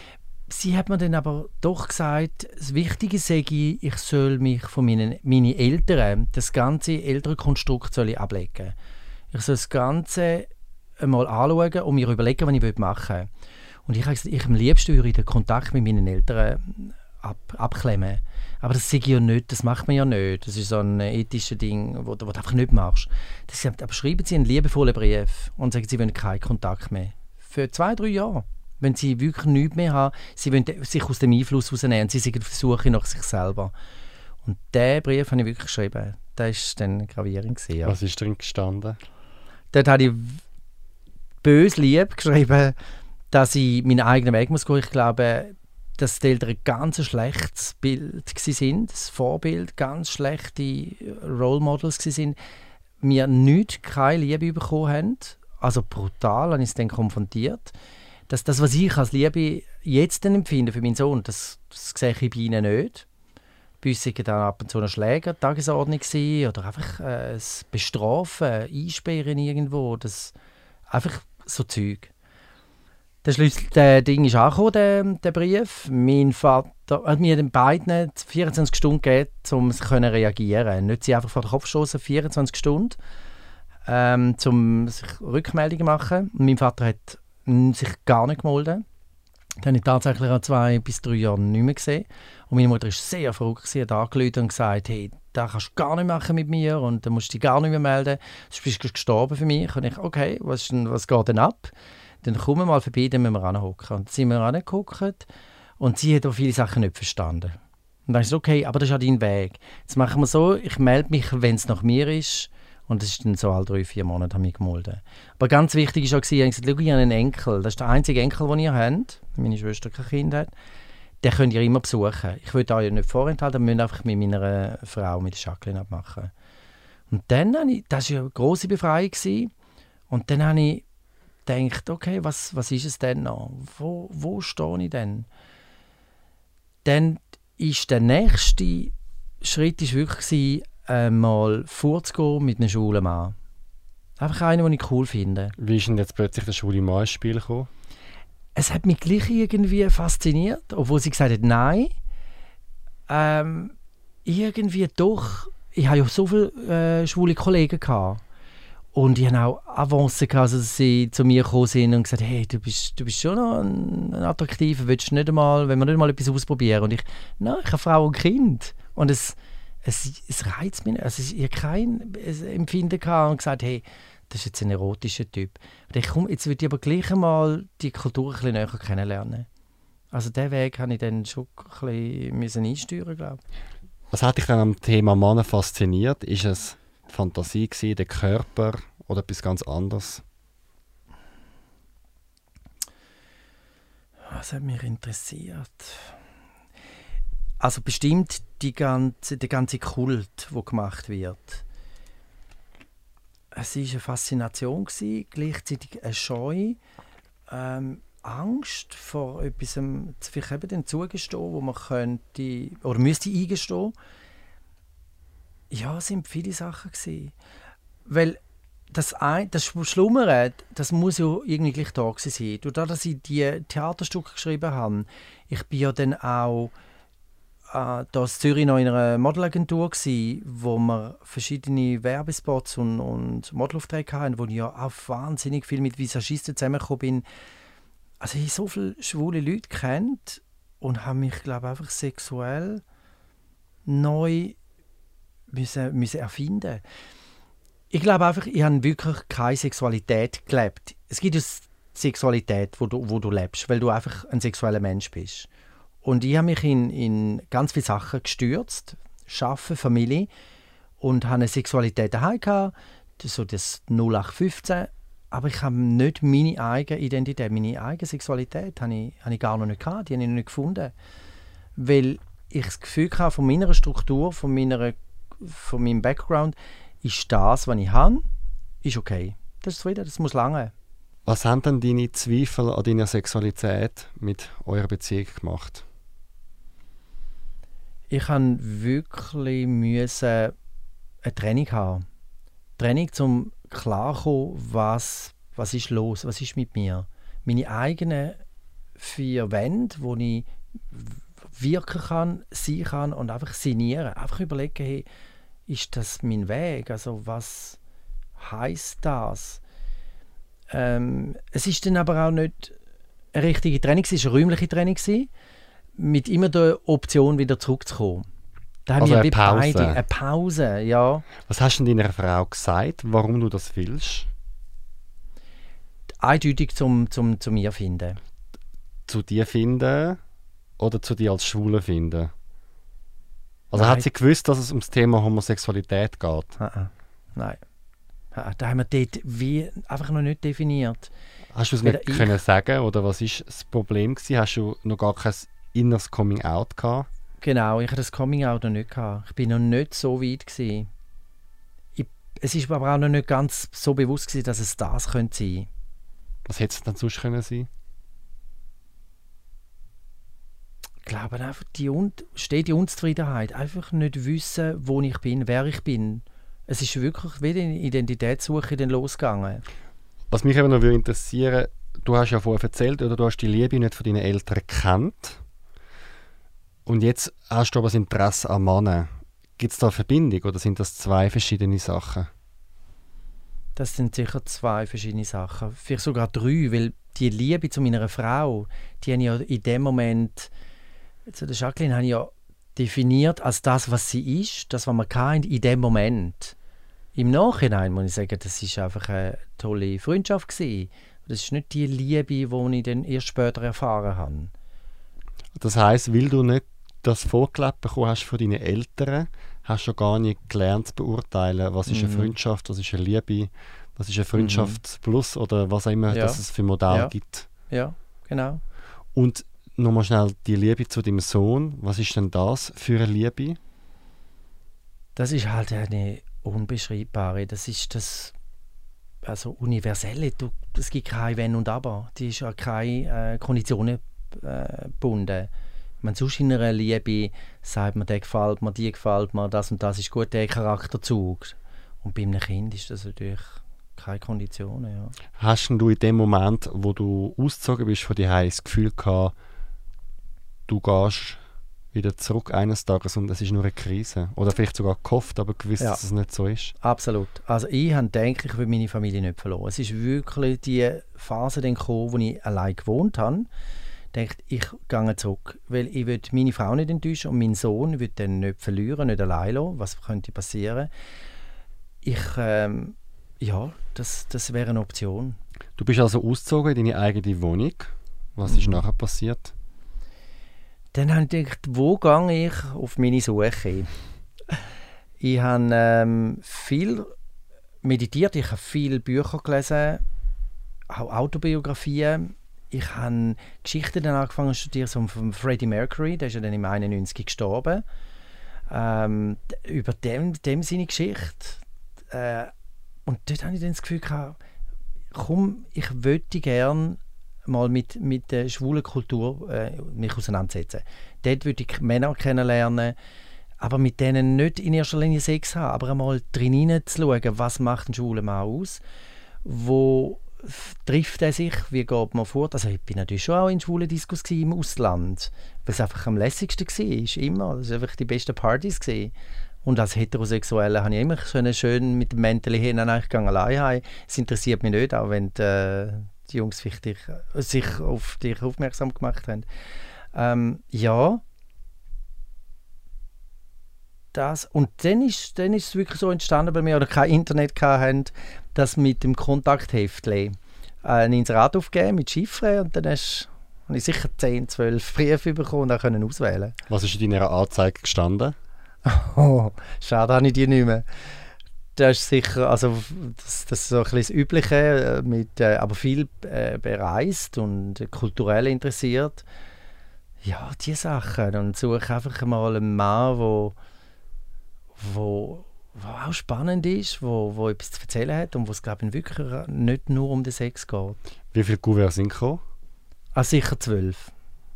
Sie hat mir dann aber doch gesagt, das Wichtige sei, ich soll mich von meinen, meinen Eltern, das ganze Elternkonstrukt soll ich ablegen. Ich soll das Ganze einmal anschauen und mir überlegen, was ich machen will. Und ich habe gesagt, ich am liebsten würde den Kontakt mit meinen Eltern ab, abklemmen. Aber das sehe ich ja nicht, das macht man ja nicht. Das ist so ein ethisches Ding, wo, wo du einfach nicht machst. Das, aber schreiben Sie einen liebevollen Brief und sagen, Sie wollen keinen Kontakt mehr. Für zwei, drei Jahre wenn sie wirklich nichts mehr haben, sie wollen sich aus dem Einfluss herausnehmen, sie sind auf der Suche nach sich selber. Und diesen Brief habe ich wirklich geschrieben. Der war dann gravierend. Gewesen, ja. Was ist drin gestanden? Dort habe ich bös lieb geschrieben, dass ich meinen eigenen Weg muss gehen. Ich glaube, dass die Eltern ein ganz schlechtes Bild sind, das Vorbild, ganz schlechte Role Models sind. Wir nicht keine Liebe bekommen haben. Also brutal habe ich es dann konfrontiert dass das, was ich als Liebe jetzt empfinde für meinen Sohn, das, das sehe ich bei ihnen nicht. Bei uns dann ab und zu ein Schläger Tagesordnung oder einfach äh, das Bestrafen, Einsperren irgendwo, das, einfach so Zeug. Der, Schlüssel, der Ding ist angekommen, der, der Brief. Mein Vater hat mir den beiden 24 Stunden gegeben, um zu reagieren. Nicht sie einfach vor den Kopf stoßen, 24 Stunden, ähm, um sich Rückmeldungen machen. Und mein Vater hat sich gar nicht gemolden. Den habe ich tatsächlich auch zwei bis drei Jahre nicht mehr gesehen. Und meine Mutter war sehr froh, sie hat angerufen und gesagt, hey, das kannst du gar nicht machen mit mir und dann musst du dich gar nicht mehr melden. Sonst bist du gestorben für mich. Und ich, okay, was, denn, was geht denn ab? Dann kommen wir mal vorbei, dann müssen wir anhocken. Und dann sind wir angeguckt und sie hat auch viele Sachen nicht verstanden. Und dann ist es okay, aber das ist auch dein Weg. Jetzt machen wir so, ich melde mich, wenn es nach mir ist und das ist dann so alle drei, vier Monate habe ich gemolden. Aber ganz wichtig war auch, ich habe gesagt, schau, ich habe einen Enkel. Das ist der einzige Enkel, den ihr habt. Meine Schwester kein Kind hat. Den könnt ihr immer besuchen. Ich will euch nicht vorenthalten, wir müssen einfach mit meiner Frau, mit Jacqueline, abmachen. Und dann habe ich, das war eine grosse Befreiung. Gewesen. Und dann habe ich gedacht, okay, was, was ist es denn noch? Wo, wo stehe ich denn? Dann ist der nächste Schritt ist wirklich einmal vorzugehen mit einem schwulen Mann. Einfach einen, den ich cool finde. Wie ist denn jetzt plötzlich der schwule Mann ins Spiel gekommen? Es hat mich gleich irgendwie fasziniert, obwohl sie gesagt hat, nein. Ähm, irgendwie doch, ich habe ja so viele äh, schwule Kollegen gehabt. Und ich hatte auch Avancen, also dass sie zu mir gekommen sind und gesagt hey, du bist, du bist schon noch ein, ein attraktiver, willst du nicht einmal, wenn wir nicht mal etwas ausprobieren? Und ich, nein, ich habe Frau und Kind. Und es, es, es reizt mich nicht. Also ich habe kein Empfinden gehabt und gesagt, hey, das ist jetzt ein erotischer Typ. Und ich komm, jetzt würde ich aber gleich einmal die Kultur ein bisschen näher kennenlernen. Also diesen Weg habe ich dann schon ein bisschen einsteuern, glaube Was hat dich dann am Thema Mann fasziniert? Ist es die Fantasie, gewesen, der Körper oder etwas ganz anderes? Was hat mich interessiert? Also bestimmt die ganze, der ganze Kult, der gemacht wird. Es war eine Faszination, gewesen, gleichzeitig eine Scheu, ähm, Angst vor etwas, vielleicht eben dem zugestehen, wo man könnte oder müsste eingestehen. Ja, es waren viele Sachen gewesen. Weil das, ein, das Schlummern, das muss ja irgendwie gleich da sein. Dadurch, dass ich die Theaterstücke geschrieben habe, ich bin ja dann auch äh, da in Zürich noch in einer Modelagentur gsi, wo wir verschiedene Werbespots und, und Modelaufträge hatten, wo ich auch wahnsinnig viel mit Visagisten zusammengekommen bin. Also ich habe so viele schwule Leute kennt und habe mich, glaube einfach sexuell neu müssen, müssen erfinden Ich glaube einfach, ich habe wirklich keine Sexualität gelebt. Es gibt ja Sexualität, wo du, wo du lebst, weil du einfach ein sexueller Mensch bist. Und ich habe mich in, in ganz viele Sachen gestürzt, Schaffen, Familie und habe eine Sexualität daheim so das 0815. Aber ich habe nicht meine eigene Identität, meine eigene Sexualität habe ich, habe ich gar noch nicht gehabt, die habe ich noch nicht gefunden. Weil ich das Gefühl hatte, von meiner Struktur, von, meiner, von meinem Background, ist das, was ich habe, ist okay. Das ist zufrieden, das muss lange. Was haben denn deine Zweifel an deiner Sexualität mit eurer Beziehung gemacht? Ich musste wirklich müssen eine Training haben. Training, um klarzukommen, was, was ist los, was ist mit mir. Meine eigenen vier Wände, wo ich wirken kann, sein kann und einfach sinnieren. Einfach überlegen, hey, ist das mein Weg? Also was heißt das? Ähm, es ist dann aber auch nicht eine richtige Training, es war eine räumliche Training, mit immer der Option, wieder zurückzukommen. Da haben also wir eine Pause. beide eine Pause, ja. Was hast du deiner Frau gesagt, warum du das willst? Eindeutig zum, zum, zu mir finden. Zu dir finden oder zu dir als Schwule finden? Also Nein. hat sie gewusst, dass es um das Thema Homosexualität geht? Nein. Da haben wir dort wie einfach noch nicht definiert. Hast du es nicht können sagen oder was ist das Problem gewesen? Hast du noch gar kein inneres Coming Out gehabt? Genau, ich hatte das Coming Out noch nicht gehabt. Ich bin noch nicht so weit gewesen. Ich, es ist aber auch noch nicht ganz so bewusst gewesen, dass es das könnte sein. Was hätte es dann sonst können sein? Ich glaube einfach die Un steht die Unzufriedenheit, einfach nicht wissen, wo ich bin, wer ich bin. Es ist wirklich wie eine Identitätssuche dann losgegangen. Was mich aber noch interessieren du hast ja vorher erzählt, oder du hast die Liebe nicht von deinen Eltern gekannt. Und jetzt hast du aber das Interesse an Männern. Gibt es da eine Verbindung oder sind das zwei verschiedene Sachen? Das sind sicher zwei verschiedene Sachen. Vielleicht sogar drei, weil die Liebe zu meiner Frau, die habe ich ja in dem Moment, zu der Jacqueline, habe ich ja definiert als das, was sie ist, das, was man kann in dem Moment. Im Nachhinein muss ich sagen, das ist einfach eine tolle Freundschaft gewesen. Das ist nicht die Liebe, die ich dann erst später erfahren habe. Das heißt, weil du nicht das vorgelebt bekommen hast von deinen Eltern, hast du gar nicht gelernt zu beurteilen, was ist eine mhm. Freundschaft, was ist eine Liebe, was ist eine Freundschaft mhm. plus oder was auch immer ja. es für Modell ja. gibt. Ja, genau. Und nochmal schnell die Liebe zu deinem Sohn. Was ist denn das für eine Liebe? Das ist halt eine unbeschreibbare. Das ist das also universelle. Du, es gibt kein Wenn und Aber. Die ist an keine äh, Konditionen äh, Man sonst in einer Liebe sagt man, der gefällt mir, die gefällt mir, das und das ist gut, der Charakterzug. Und bei einem Kind ist das natürlich keine Konditionen. Ja. Hast du in dem Moment, wo du ausgezogen bist von dir das Gefühl gehabt, du gehst wieder zurück eines Tages und es ist nur eine Krise. Oder vielleicht sogar gehofft, aber gewusst, ja. dass es nicht so ist. Absolut. Also ich habe gedacht, ich will meine Familie nicht verloren. Es ist wirklich die Phase dann gekommen, wo ich allein gewohnt habe. Ich dachte, ich gehe zurück, weil ich will meine Frau nicht enttäuschen und meinen Sohn will dann nicht verlieren, nicht allein lassen. Was könnte passieren? Ich, ähm, ja, das, das wäre eine Option. Du bist also ausgezogen in deine eigene Wohnung. Was mhm. ist nachher passiert? Dann habe ich gedacht, wo gehe ich auf meine Suche? Ich habe ähm, viel meditiert, ich habe viele Bücher gelesen, auch Autobiografien. Ich habe Geschichten dann angefangen zu studieren, so von Freddie Mercury, der ist ja dann im 91 gestorben. Ähm, über dem, dem seine Geschichte. Äh, und dort habe ich dann das Gefühl gehabt, komm, ich würde gerne mal mit, mit der schwulen Kultur äh, mich auseinandersetzen. Dort würde ich Männer kennenlernen, aber mit denen nicht in erster Linie Sex haben, aber einmal drin zu schauen, was macht ein schwuler Mann aus, wo trifft er sich, wie geht man vor? Also ich bin natürlich schon auch in schwulen Diskus im Ausland, weil es einfach am lässigsten war, immer. Das waren einfach die besten Partys. Gewesen. Und als Heterosexuelle habe ich immer schön, schön mit dem Mäntel hin ich gehe. Es interessiert mich nicht, auch wenn die, äh, die Jungs dich, äh, sich auf dich aufmerksam gemacht haben. Ähm, ja, das. Und dann ist, dann ist es wirklich so entstanden bei mir, oder kein Internet hatten, dass mit dem Kontaktheftchen äh, ein Inserat aufgegeben mit Chiffre und dann hast, habe ich sicher 10, 12 Briefe bekommen und dann können auswählen. Was ist in deiner Anzeige gestanden? Oh, schade, habe ich die nicht mehr. Das ist sicher, also das, das ist so ein bisschen das Übliche, äh, mit, äh, aber viel äh, bereist und kulturell interessiert. Ja, die Sachen. Und suche einfach mal einen Mann, der wo, wo auch spannend ist, wo, wo etwas zu erzählen hat und wo es glaube ich wirklich nicht nur um den Sex geht. Wie viele Kuverts sind gekommen? Ah, sicher zwölf.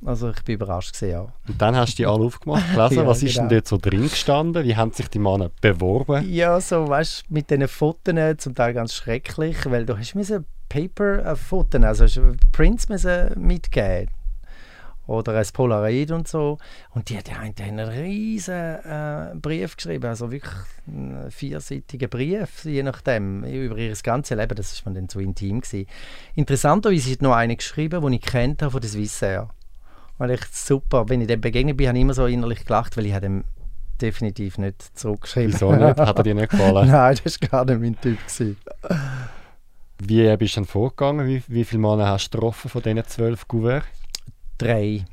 Also ich bin überrascht gesehen, ja. Und dann hast du die alle aufgemacht, gelesen. ja, Was ist genau. denn dort so drin gestanden? Wie haben sich die Männer beworben? Ja, so weißt mit diesen Fotos, zum Teil ganz schrecklich, weil du hast Paper-Fotos, also Prints mitgeben oder ein Polaroid und so. Und die, die haben einen riesen äh, Brief geschrieben, also wirklich einen vierseitigen Brief, je nachdem, über ihr ganzes Leben. Das ist mir dann zu intim gewesen. Interessanterweise ist noch eine geschrieben, die ich kennt habe von der Swissair. Und ich super, wenn ich dem begegnet bin, habe ich immer so innerlich gelacht, weil ich dem definitiv nicht zurückgeschrieben. Wieso nicht? Hat er dir nicht gefallen? Nein, das war gar nicht mein Typ. Gewesen. Wie bist du dann vorgegangen? Wie, wie viele Männer hast du getroffen von diesen zwölf Kuverts? Drei.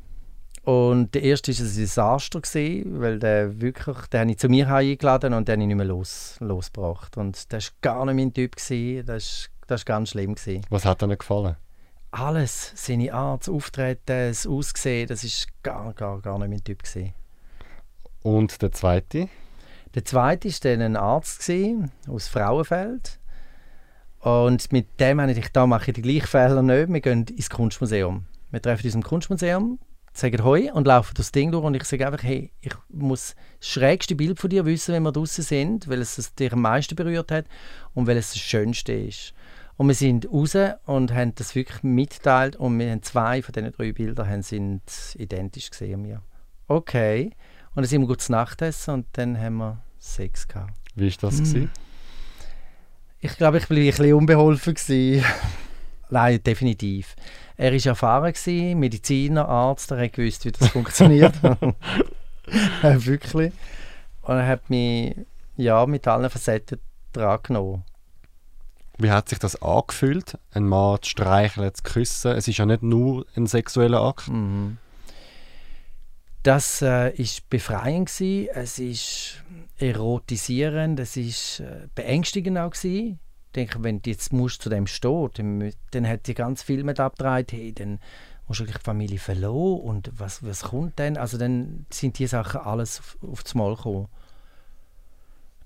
Und der erste war ein Desaster, gewesen, weil der wirklich, den habe ich zu mir eingeladen und den habe ich nicht mehr los, losgebracht. Und das war gar nicht mein Typ, gewesen. das war das ganz schlimm. Gewesen. Was hat dir nicht gefallen? Alles, seine Art, das Auftreten, das Aussehen, das war gar, gar, gar nicht mein Typ. Gewesen. Und der zweite? Der zweite war dann ein Arzt gewesen, aus Frauenfeld. Und mit dem habe ich da mache ich die gleichen Fehler nicht. Wir gehen ins Kunstmuseum. Wir treffen uns im Kunstmuseum, sagen Hoi und laufen das Ding durch und ich sage einfach, hey, ich muss das schrägste Bild von dir wissen, wenn wir draußen sind, weil es dich am meisten berührt hat und weil es das Schönste ist. Und wir sind raus und haben das wirklich mitgeteilt und wir haben zwei von diesen drei Bildern sind identisch gesehen mir. Okay. Und dann sind wir gut zu Nacht essen und dann haben wir Sex gehabt. Wie war das? Hm. Ich glaube, ich war ein bisschen unbeholfen. Nein, definitiv. Er war erfahren, gewesen, Mediziner, Arzt, er hat gewusst, wie das funktioniert. wirklich. Und er hat mich ja, mit allen Facetten dran genommen. Wie hat sich das angefühlt, einen Mann zu streicheln, zu küssen? Es ist ja nicht nur ein sexueller Akt. Mhm. Das war äh, befreiend gewesen. Es ist erotisierend, es ist äh, beängstigend auch gewesen denke, wenn du jetzt musst zu dem stehen, dann, dann hat die ganz viel mit abgedreht, hey, dann musst du die Familie verloren und was, was kommt denn? Also dann sind die Sachen alles auf, auf das Mal gekommen.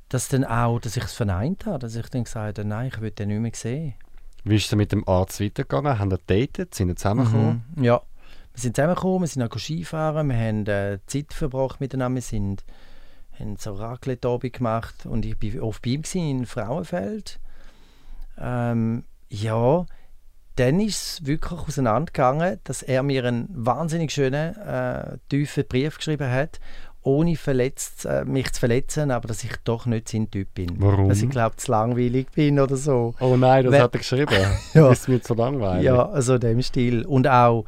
Dass dann auch, dass ich es verneint habe, dass ich dann gesagt habe, nein, ich will den nicht mehr sehen. Wie ist es mit dem Arzt weitergegangen? Haben wir datet? Sind wir zusammengekommen? Mhm, ja, wir sind zusammengekommen, wir sind auch Skifahren, wir haben äh, Zeit verbracht miteinander, wir sind, haben so Raclette gemacht und ich war oft bei ihm in Frauenfeld ähm, ja, dann ist es wirklich auseinandergegangen, dass er mir einen wahnsinnig schönen, äh, tiefen Brief geschrieben hat, ohne verletzt, äh, mich zu verletzen, aber dass ich doch nicht sein Typ bin. Warum? Dass ich glaube, zu langweilig bin oder so. Oh nein, das Weil, hat er geschrieben. ja. Das ist mir zu langweilig. Ja, also dem Stil. Und auch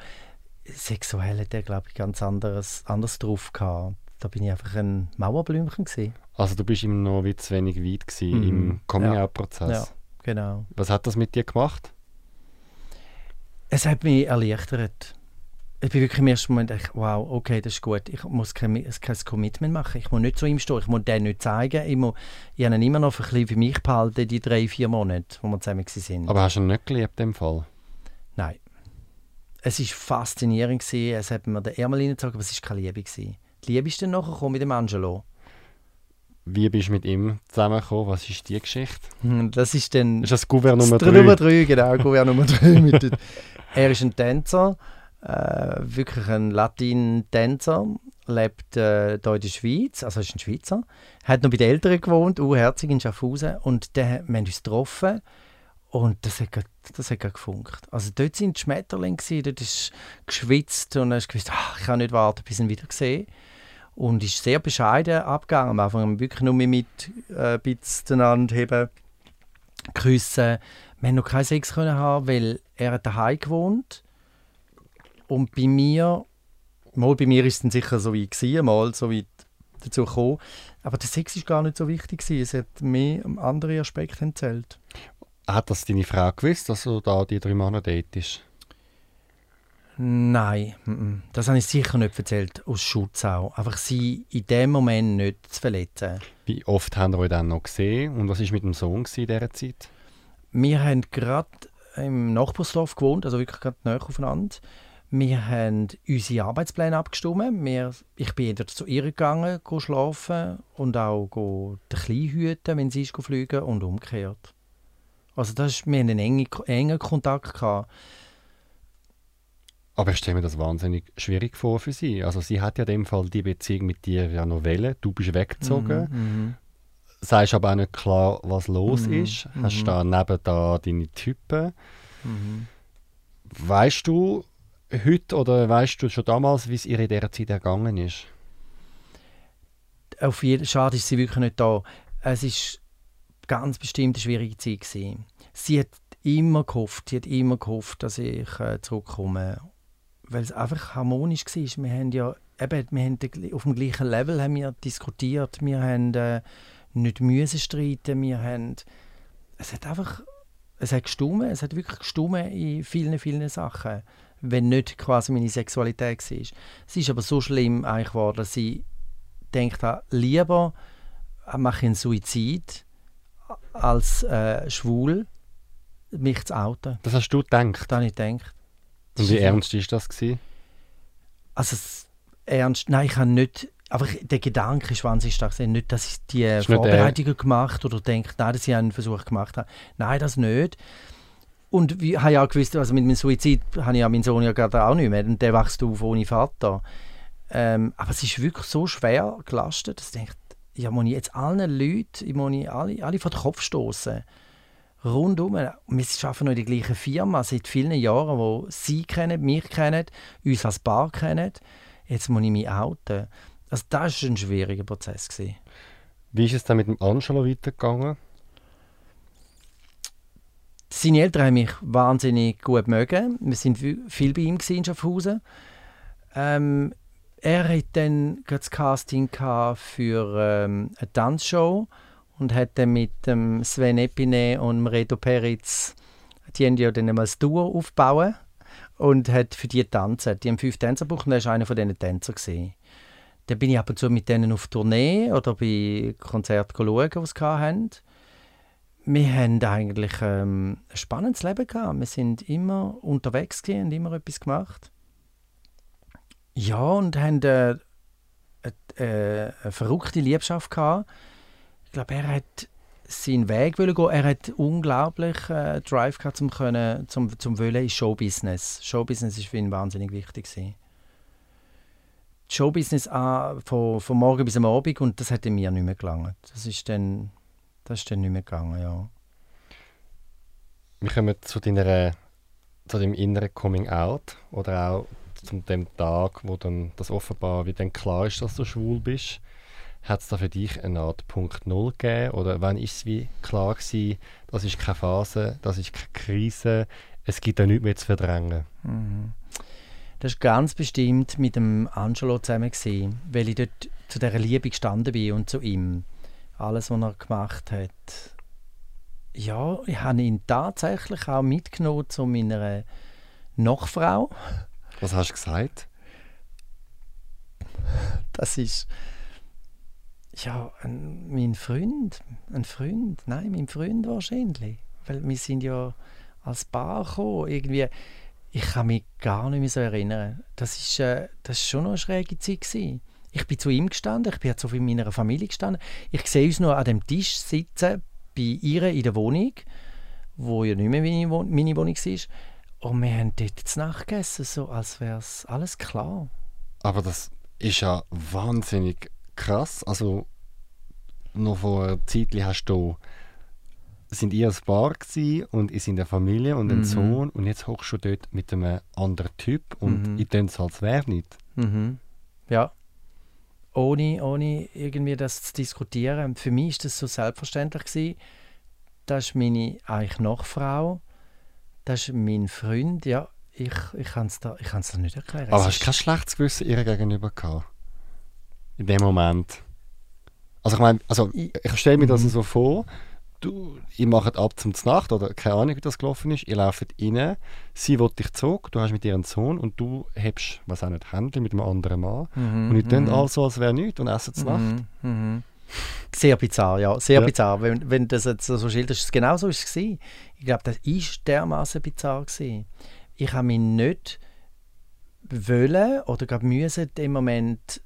sexuell hat er, glaube ich, ganz anderes, anders drauf gehabt. Da bin ich einfach ein Mauerblümchen gewesen. Also du bist ihm noch wie zu wenig weit gewesen mm. im Coming-out-Prozess. Ja. Genau. Was hat das mit dir gemacht? Es hat mich erleichtert. Ich bin wirklich im ersten Moment echt, wow, okay, das ist gut. Ich muss kein, kein Commitment machen. Ich muss nicht zu ihm stehen. Ich muss den nicht zeigen. Ich, muss, ich habe ihn immer noch ein bisschen für mich behalten, die drei, vier Monate, wo wir zusammen waren. Aber hast du ihn nicht geliebt, in dem Fall? Nein. Es war faszinierend. Gewesen. Es hat mir den Ärmel reingezogen, aber es war keine Liebe. Gewesen. Die Liebe ist dann nachher mit dem Angelo. Wie bist du mit ihm zusammengekommen? Was ist die Geschichte? Hm, das ist dann... Das ist das Gouverne Nummer 3? Nummer 3, genau. Gouverne Nummer 3. er ist ein Tänzer, äh, wirklich ein Latin-Tänzer. lebt äh, hier in der Schweiz, also ist ein Schweizer, hat noch bei den Eltern gewohnt, urherzig in Schaffhausen und der, wir haben uns getroffen und das hat, das hat gefunkt. Also dort sind die Schmetterlinge, gewesen, dort ist geschwitzt und dann hast du gewusst, ach, ich kann nicht warten, bis ich ihn wieder sehe. Und ist sehr bescheiden abgegangen. Am Anfang wirklich nur mit äh, ein bisschen heben, küssen. Wir haben noch keinen Sex können haben, weil er daheim gewohnt und bei mir, mal bei mir ist es dann sicher so wie gewesen, mal so weit dazu gekommen, aber der Sex ist gar nicht so wichtig gewesen. Es hat mehr um andere Aspekte erzählt. Hat das deine Frau gewusst, dass du da die drei Monate datest? Nein, das habe ich sicher nicht erzählt, aus Schutz auch. Einfach sie in dem Moment nicht zu verletzen. Wie oft haben wir euch dann noch gesehen und was war mit dem Sohn in dieser Zeit? Wir haben gerade im Nachbarsdorf gewohnt, also wirklich gerade nahe aufeinander. Wir haben unsere Arbeitspläne abgestimmt. Wir, ich bin wieder zu ihr gegangen, schlafen und auch go den Kleinen hüten, wenn sie ist fliegen und umgekehrt. Also das ist, wir hatten einen engen, engen Kontakt. Gehabt. Aber ich stelle mir das wahnsinnig schwierig vor für sie. Also sie hat ja in dem Fall die Beziehung mit dir ja noch wollen. Du bist weggezogen. Mhm, mhm. Sagst aber auch nicht klar, was los mhm, ist. Hast mhm. da neben da deine Typen. Mhm. Weißt du, heute oder weißt du schon damals, wie es ihr in dieser Zeit ergangen ist? Auf jeden Schade ist sie wirklich nicht da. Es ist ganz bestimmt eine schwierige Zeit gewesen. Sie hat immer gehofft, sie hat immer gehofft, dass ich äh, zurückkomme, weil es einfach harmonisch war. Wir haben ja eben, wir haben auf dem gleichen Level haben wir diskutiert, wir haben äh, nicht müssen streiten, wir haben es hat einfach es hat gestummen, es hat wirklich gestummen in vielen, vielen Sachen wenn nicht quasi meine Sexualität war. Es ist aber so schlimm eigentlich geworden, dass ich denkt lieber mache ich einen Suizid als äh, schwul mich zu outen. Das hast du gedacht? Das habe ich gedacht. Und wie ernst war das? Gewesen? Also ernst, nein, ich habe nicht, aber der Gedanke ist wahnsinnig stark. Nicht, dass ich die Vorbereitungen gemacht oder denke, nein, dass ich einen Versuch gemacht habe. Nein, das nicht. Und ich habe ja auch gewusst, also mit dem Suizid habe ich ja meinen Sohn ja gerade auch nicht mehr. Und der wächst auf ohne Vater. Ähm, aber es ist wirklich so schwer gelastet, dass ich denke, ja, muss ich jetzt allen Leuten, ich muss alle, alle vor den Kopf stoßen. Rundum. Wir arbeiten noch in der gleichen Firma seit vielen Jahren, wo sie kennen, mich kennen, uns als Paar kennen. Jetzt muss ich mich outen. Also das war ein schwieriger Prozess. Gewesen. Wie ist es dann mit dem Angelo weitergegangen? Seine Eltern haben mich wahnsinnig gut mögen. Wir waren viel bei ihm in Schaffhausen. Ähm, er hatte dann das Casting für ähm, eine Tanzshow und dann mit dem Sven Epine und Redo Peritz die haben ja dann einmal das Duo aufbauen und hat für die tanzen. Die haben fünf Tänzer gebraucht und er war einer von diesen Tänzer. Gewesen. Dann bin ich ab und zu mit denen auf Tournee oder bei Konzerten schauen, die sie hatten wir haben eigentlich ähm, ein spannendes Leben gehabt. Wir sind immer unterwegs und immer etwas gemacht. Ja, und haben äh, eine, äh, eine verrückte Liebschaft gehabt. Glaube, er hat seinen Weg gehen. Er hat unglaublich äh, Drive gehabt, zum können, zum, zum Wollen in Showbusiness. Showbusiness ist für ihn wahnsinnig wichtig gewesen. Showbusiness an, von, von morgen bis am Abend und das hätte mir nicht mehr gelangt. Das ist dann das ist dann nicht mehr gegangen, ja. Wir kommen zu, deiner, zu deinem inneren Coming Out oder auch zu dem Tag, wo dann das offenbar wie dann klar ist, dass du schwul bist. Hat es da für dich eine Art Punkt Null gegeben? Oder wann ist es wie klar gewesen, das ist keine Phase, das ist keine Krise, es gibt da nichts mehr zu verdrängen? Mhm. Das war ganz bestimmt mit dem Angelo zusammen, gewesen, weil ich dort zu dieser Liebe gestanden bin und zu ihm alles, was er gemacht hat. Ja, ich habe ihn tatsächlich auch mitgenommen zu meiner Nachfrau. Was hast du gesagt? Das ist ja ein, mein Freund, ein Freund, nein, mein Freund wahrscheinlich, weil wir sind ja als Paar gekommen, irgendwie. Ich kann mich gar nicht mehr so erinnern. Das ist, äh, das schon noch eine schräge Zeit gewesen. Ich bin zu ihm gestanden, ich bin jetzt so in meiner Familie gestanden. Ich sehe uns noch an dem Tisch sitzen, bei ihr in der Wohnung, wo ja nicht mehr meine, Wohn meine Wohnung war. Und wir haben dort zu Nacht gegessen, so als wäre es alles klar. Aber das ist ja wahnsinnig krass. Also noch vor einer Zeit hast du sind ihr ein Paar und ihr sind eine Familie und ein Mhm. Sohn und jetzt hockst du dort mit einem anderen Typ und Mhm. ich tue es als wäre nicht. Mhm. Ja. Ohne, ohne irgendwie das zu diskutieren. Für mich ist das so selbstverständlich gewesen. Das ist meine eigentlich Nachfrau. Das ist mein Freund. Ja, ich, ich kann es ich da nicht erklären. Aber Es hast du kein schlechtes Gewissen ihr gegenüber gehabt? In dem Moment? Also ich meine, also Ich- stelle mir das Mhm. so vor, du, ihr macht ab zum Nacht oder keine Ahnung, wie das gelaufen ist, ihr lauft rein, sie will dich zurück, du hast mit ihrem Sohn und du hebst, was auch nicht, Händchen mit einem anderen Mann Mhm, und ich tun mhm. alles so, als wäre nichts und essen zur Nacht. Mhm, mhm. Sehr bizarr, ja. Sehr Ja. bizarr. Wenn, wenn das jetzt so schilderst, ist es genau so es. Ich glaube, das ist dermaßen bizarr gewesen. Ich habe mich nicht wollen oder gerade müssen im Moment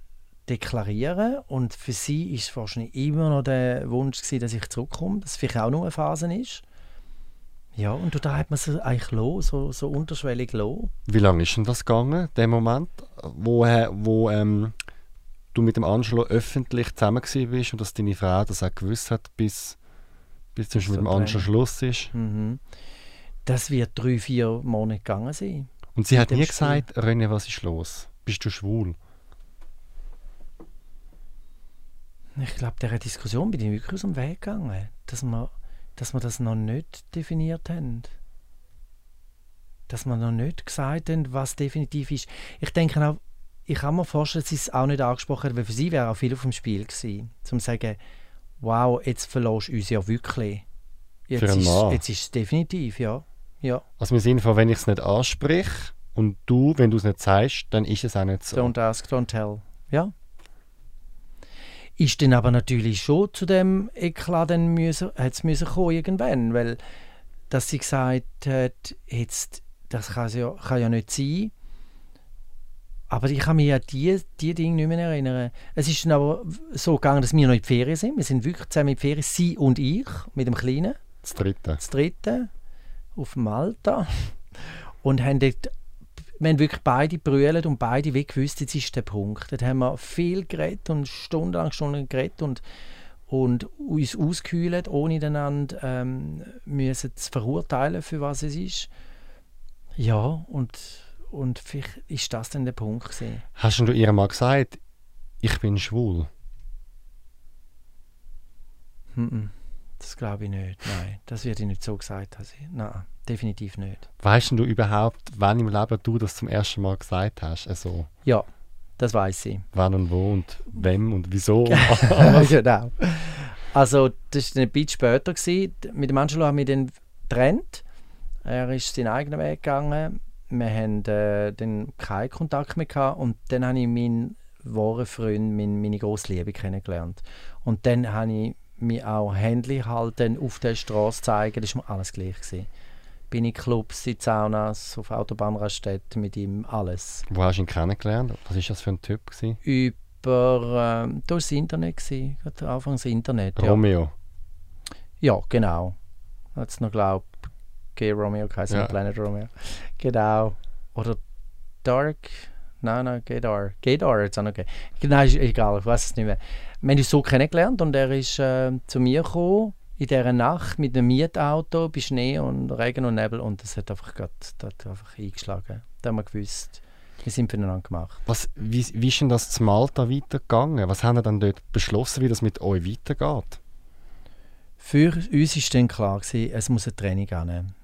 deklarieren und für sie ist es wahrscheinlich immer noch der Wunsch gewesen, dass ich zurückkomme, dass es vielleicht auch nur eine Phase ist. Ja, und da hat man sie eigentlich los, so, so unterschwellig los. Wie lange ist denn das gegangen, der Moment, wo, äh, wo ähm, du mit dem Angelo öffentlich zusammen gewesen bist und dass deine Frau das auch gewusst hat, bis, bis zum Beispiel mit dem Angelo Schluss ist? Mhm. Das wird drei, vier Monate gegangen sein. Und sie hat nie Spiel. gesagt, René, was ist los? Bist du schwul? Ich glaube, dieser Diskussion bin ich wirklich aus dem Weg gegangen, dass wir, dass wir das noch nicht definiert haben. Dass wir noch nicht gesagt haben, was definitiv ist. Ich denke auch, ich kann mir vorstellen, dass sie es auch nicht angesprochen hat, weil für sie wäre auch viel auf dem Spiel gewesen. Zum zu sagen, wow, jetzt verlässt du uns ja wirklich. Jetzt Für ist, Mann. jetzt ist es definitiv, ja. ja. Also im Sinne von, wenn ich es nicht anspreche und du, wenn du es nicht sagst, dann ist es auch nicht so. Don't ask, don't tell. Ja. Ist dann aber natürlich schon zu dem Eklat dann müssen, hat's müssen kommen irgendwann, weil dass sie gesagt hat, jetzt, das kann ja, kann ja nicht sein. Aber ich kann mich an die, die Dinge nicht mehr erinnern. Es ist dann aber so gegangen, dass wir noch in die Ferien sind. Wir sind wirklich zusammen in die Ferien, sie und ich, mit dem Kleinen Das Dritte. das dritte auf Malta und haben dort, wir haben wirklich beide brüllt und beide wie gewusst, jetzt ist der Punkt. Dort haben wir viel geredet und stundenlang Stunden geredet und, und uns ausgekühlt, ohne einander ähm, müssen zu verurteilen, für was es ist. Ja, und, und vielleicht ist das dann der Punkt gewesen. Hast du ihr mal gesagt, ich bin schwul? Mhm. Das glaube ich nicht. Nein, das wird ich nicht so gesagt haben. Nein, definitiv nicht. Weißt du überhaupt, wann im Leben du das zum ersten Mal gesagt hast? Also, Ja, das weiß ich. wann und wo und wem und wieso? genau. Also, das war ein bisschen später. Gewesen. Mit dem Angelo haben wir dann getrennt. Er ist seinen eigenen Weg gegangen. Wir haben äh, dann keinen Kontakt mehr gehabt. Und dann habe ich meinen wahren Freund, meine, meine grosse Liebe kennengelernt. Und dann habe ich mich auch Händchen halten auf der Straße zeigen. Das war mir alles gleich. Gewesen. Bin in Clubs, in Saunas, auf Autobahnraststätten mit ihm, alles. Wo hast du ihn kennengelernt? Was war das für ein Typ? Gewesen? Über, ähm, da war das Internet, gewesen. anfangs Internet. Ja. Romeo. Ja, genau. Hat es noch glaubt, Gay Romeo geheißen, Ja. Planet Romeo. Genau. Oder Dark. Nein, nein, Gay Dark. Gay Dark hat es auch noch gegeben. Nein, ist egal, ich weiß es nicht mehr. Wir haben uns so kennengelernt und er ist äh, zu mir gekommen in dieser Nacht mit einem Mietauto bei Schnee und Regen und Nebel und das hat einfach, grad, das hat einfach eingeschlagen. Da haben wir gewusst, wir sind füreinander gemacht. Was, wie, wie ist denn das zu Malta weitergegangen? Was haben ihr dann dort beschlossen, wie das mit euch weitergeht? Für uns war dann klar, gewesen, es muss eine Training geben.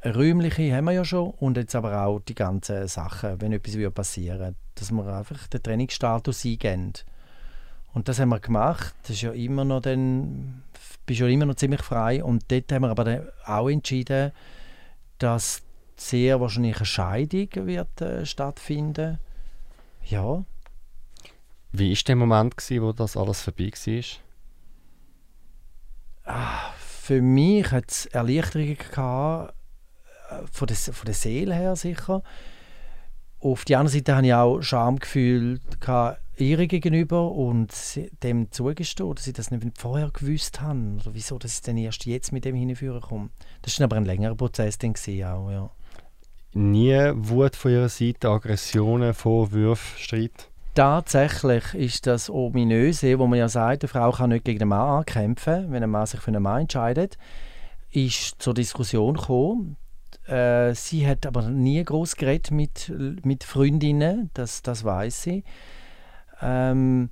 Eine räumliche haben wir ja schon und jetzt aber auch die ganzen Sachen, wenn etwas passieren dass wir einfach den Trainingsstatus eingeben. Und das haben wir gemacht. Das ist ja immer noch dann, bist ja immer noch ziemlich frei. Und dort haben wir aber dann auch entschieden, dass sehr wahrscheinlich eine Scheidung wird äh, stattfinden. Ja, Wie war der Moment, gewesen, wo das alles vorbei war? für mich hat es Erleichterungen gehabt, äh, von der, von der Seele her sicher. Auf der anderen Seite hatte ich auch Schamgefühl ihr gegenüber und dem zugestehen, dass ich das nicht vorher gewusst habe. Oder wieso, dass ich dann erst jetzt mit dem hinführen komme. Das war aber ein längerer Prozess dann auch, ja. Nie Wut von ihrer Seite, Aggressionen, Vorwürfe, Streit? Tatsächlich ist das Ominöse, wo man ja sagt, eine Frau kann nicht gegen einen Mann ankämpfen, wenn ein Mann sich für einen Mann entscheidet, ist zur Diskussion gekommen. Äh, sie hat aber nie groß geredet mit, mit Freundinnen, das, das weiß sie. Ähm,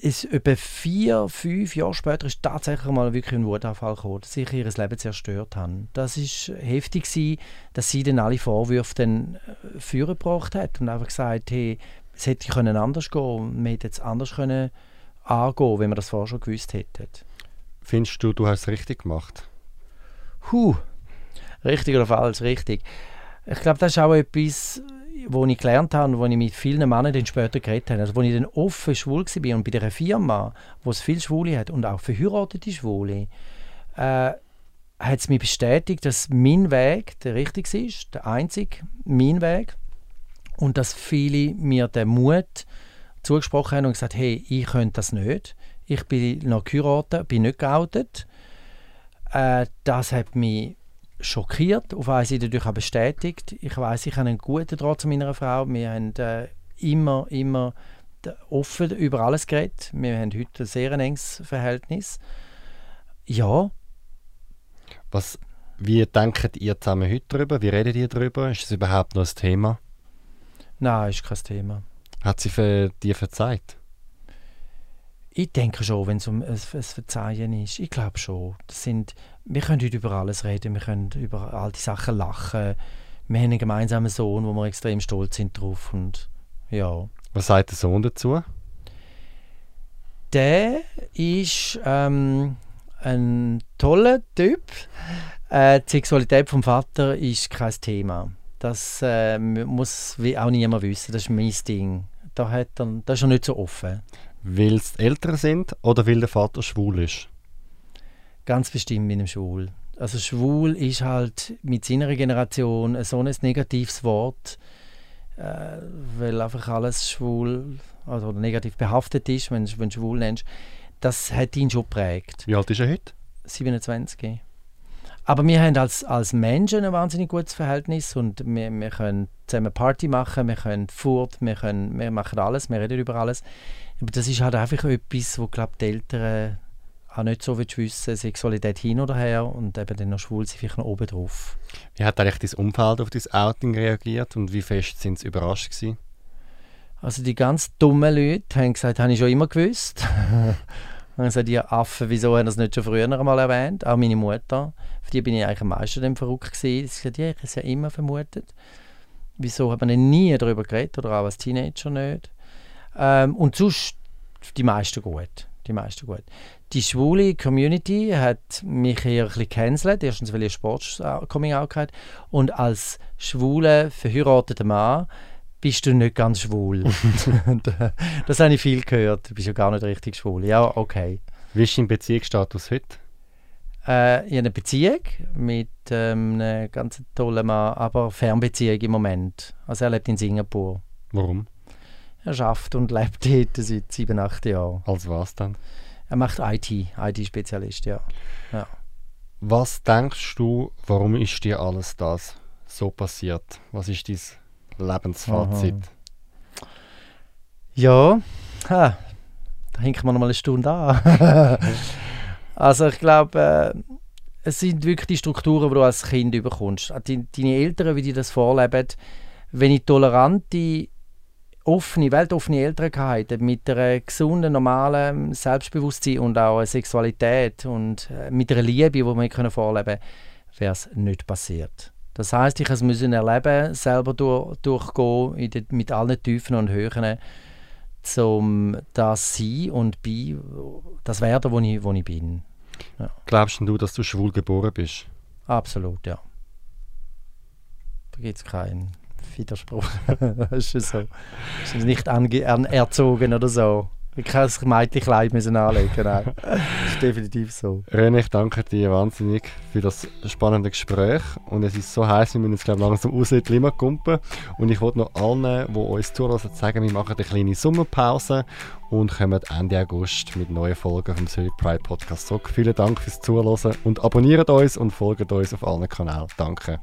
ist etwa vier, fünf Jahre später ist tatsächlich mal wirklich ein Wutanfall gekommen, dass sich ihr Leben zerstört haben. Das ist heftig gewesen, dass sie dann alle Vorwürfe dann äh, vorgebracht hat und einfach gesagt, hey, es hätte können anders gehen, man hätte jetzt anders können angehen, wenn man das vorher schon gewusst hätte. Findest du, du hast es richtig gemacht? Huh, richtig oder falsch, richtig. Ich glaube, das ist auch etwas, wo ich gelernt habe und wo ich mit vielen Männern dann später geredet habe. Also, wo ich dann offen schwul war und bei dieser Firma, wo es viele Schwule hat und auch verheiratete Schwule, äh, hat es mir bestätigt, dass mein Weg der richtige ist, der einzige, mein Weg. Und dass viele mir den Mut zugesprochen haben und gesagt hey, ich könnte das nicht. Ich bin noch geheiratet, bin nicht geoutet. Äh, das hat mich schockiert, auf eine Seite natürlich auch bestätigt. Ich weiß, ich habe einen guten Draht zu meiner Frau. Wir haben äh, immer, immer offen über alles geredet. Wir haben heute ein sehr enges Verhältnis. Ja. Was, wie denkt ihr zusammen heute darüber? Wie redet ihr darüber? Ist es überhaupt noch ein Thema? Nein, ist kein Thema. Hat sie für dir verzeiht? Ich denke schon, wenn es um ein, ein Verzeihen ist. Ich glaube schon. Das sind, wir können heute über alles reden, wir können über all die Sachen lachen. Wir haben einen gemeinsamen Sohn, wo wir extrem stolz sind drauf. Und, ja. Was sagt der Sohn dazu? Der ist ähm, ein toller Typ. Äh, die Sexualität vom Vater ist kein Thema. Das äh, muss auch niemand wissen. Das ist mein Ding. Da hat er, das ist er nicht so offen. Weil es älter sind oder weil der Vater schwul ist? Ganz bestimmt mit dem Schwul. Also schwul ist halt mit seiner Generation so ein negatives Wort, äh, weil einfach alles schwul also negativ behaftet ist, wenn, wenn du schwul nennst. Das hat ihn schon geprägt. Wie alt ist er heute? 27. Aber wir haben als, als Menschen ein wahnsinnig gutes Verhältnis und wir, wir können zusammen Party machen, wir können Furt, wir, können, wir machen alles, wir reden über alles. Aber das ist halt einfach etwas, wo glaube die Eltern auch nicht so wissen, Sexualität hin oder her und eben dann noch schwul sind vielleicht noch oben drauf. Wie hat eigentlich dein Umfeld auf dein Outing reagiert und wie fest sind sie überrascht gewesen? Also die ganz dummen Leute haben gesagt, habe ich schon immer gewusst. Dann sagt ihr Affen, wieso haben das nicht schon früher einmal erwähnt? Auch meine Mutter. Für die bin ich eigentlich am meisten dann verrückt gewesen. Sie sagt, ja, ich habe es ja immer vermutet. Wieso hat man nie darüber geredet oder auch als Teenager nicht? Ähm, und sonst die meisten gut. Die meisten gut. Die schwule Community hat mich eher ein bisschen gecancelt. Erstens, weil ich Sport-Coming-out hatte. Und als schwuler, verheirateter Mann bist du nicht ganz schwul. das habe ich viel gehört. Du bist ja gar nicht richtig schwul. Ja, okay. Wie ist dein Beziehungsstatus heute? Äh, ich habe eine Beziehung mit ähm, einem ganz tollen Mann, aber Fernbeziehung im Moment. Also er lebt in Singapur. Warum? Er schafft und lebt dort seit sieben, acht Jahren. Als was dann? Er macht IT, IT-Spezialist, ja. ja. Was denkst du, warum ist dir alles das so passiert? Was ist dein Lebensfazit? Aha. Ja, ha, da hängt man noch mal eine Stunde an. also ich glaube, äh, es sind wirklich die Strukturen, die du als Kind überkommst. Deine Eltern, wie die das vorleben, wenn ich tolerante, offene, weltoffene Eltern hatte, mit einer gesunden, normalen Selbstbewusstsein und auch einer Sexualität und äh, mit einer Liebe, die wir vorleben können, wäre es nicht passiert. Das heißt, ich musste es erleben, selber durch, durchgehen, den, mit allen Tiefen und Höhen, um das sein und bei, das werden, wo ich, wo ich bin. Ja. Glaubst du, dass du schwul geboren bist? Absolut, ja. Da gibt es keinen Widerspruch. das ist so. Das ist nicht erzogen oder so. Ich kann das Mädchenkleid müssen anlegen. Nein. das ist definitiv so. René, ich danke dir wahnsinnig für das spannende Gespräch. Und es ist so heiß, wir müssen jetzt glaube langsam raus in die Limmerkumpe. Und ich wollte noch allen, die uns zuhören, sagen, wir machen eine kleine Sommerpause und kommen Ende August mit neuen Folgen vom Zurich Pride Podcast zurück. Vielen Dank fürs Zuhören und abonniert uns und folgt uns auf allen Kanälen. Danke.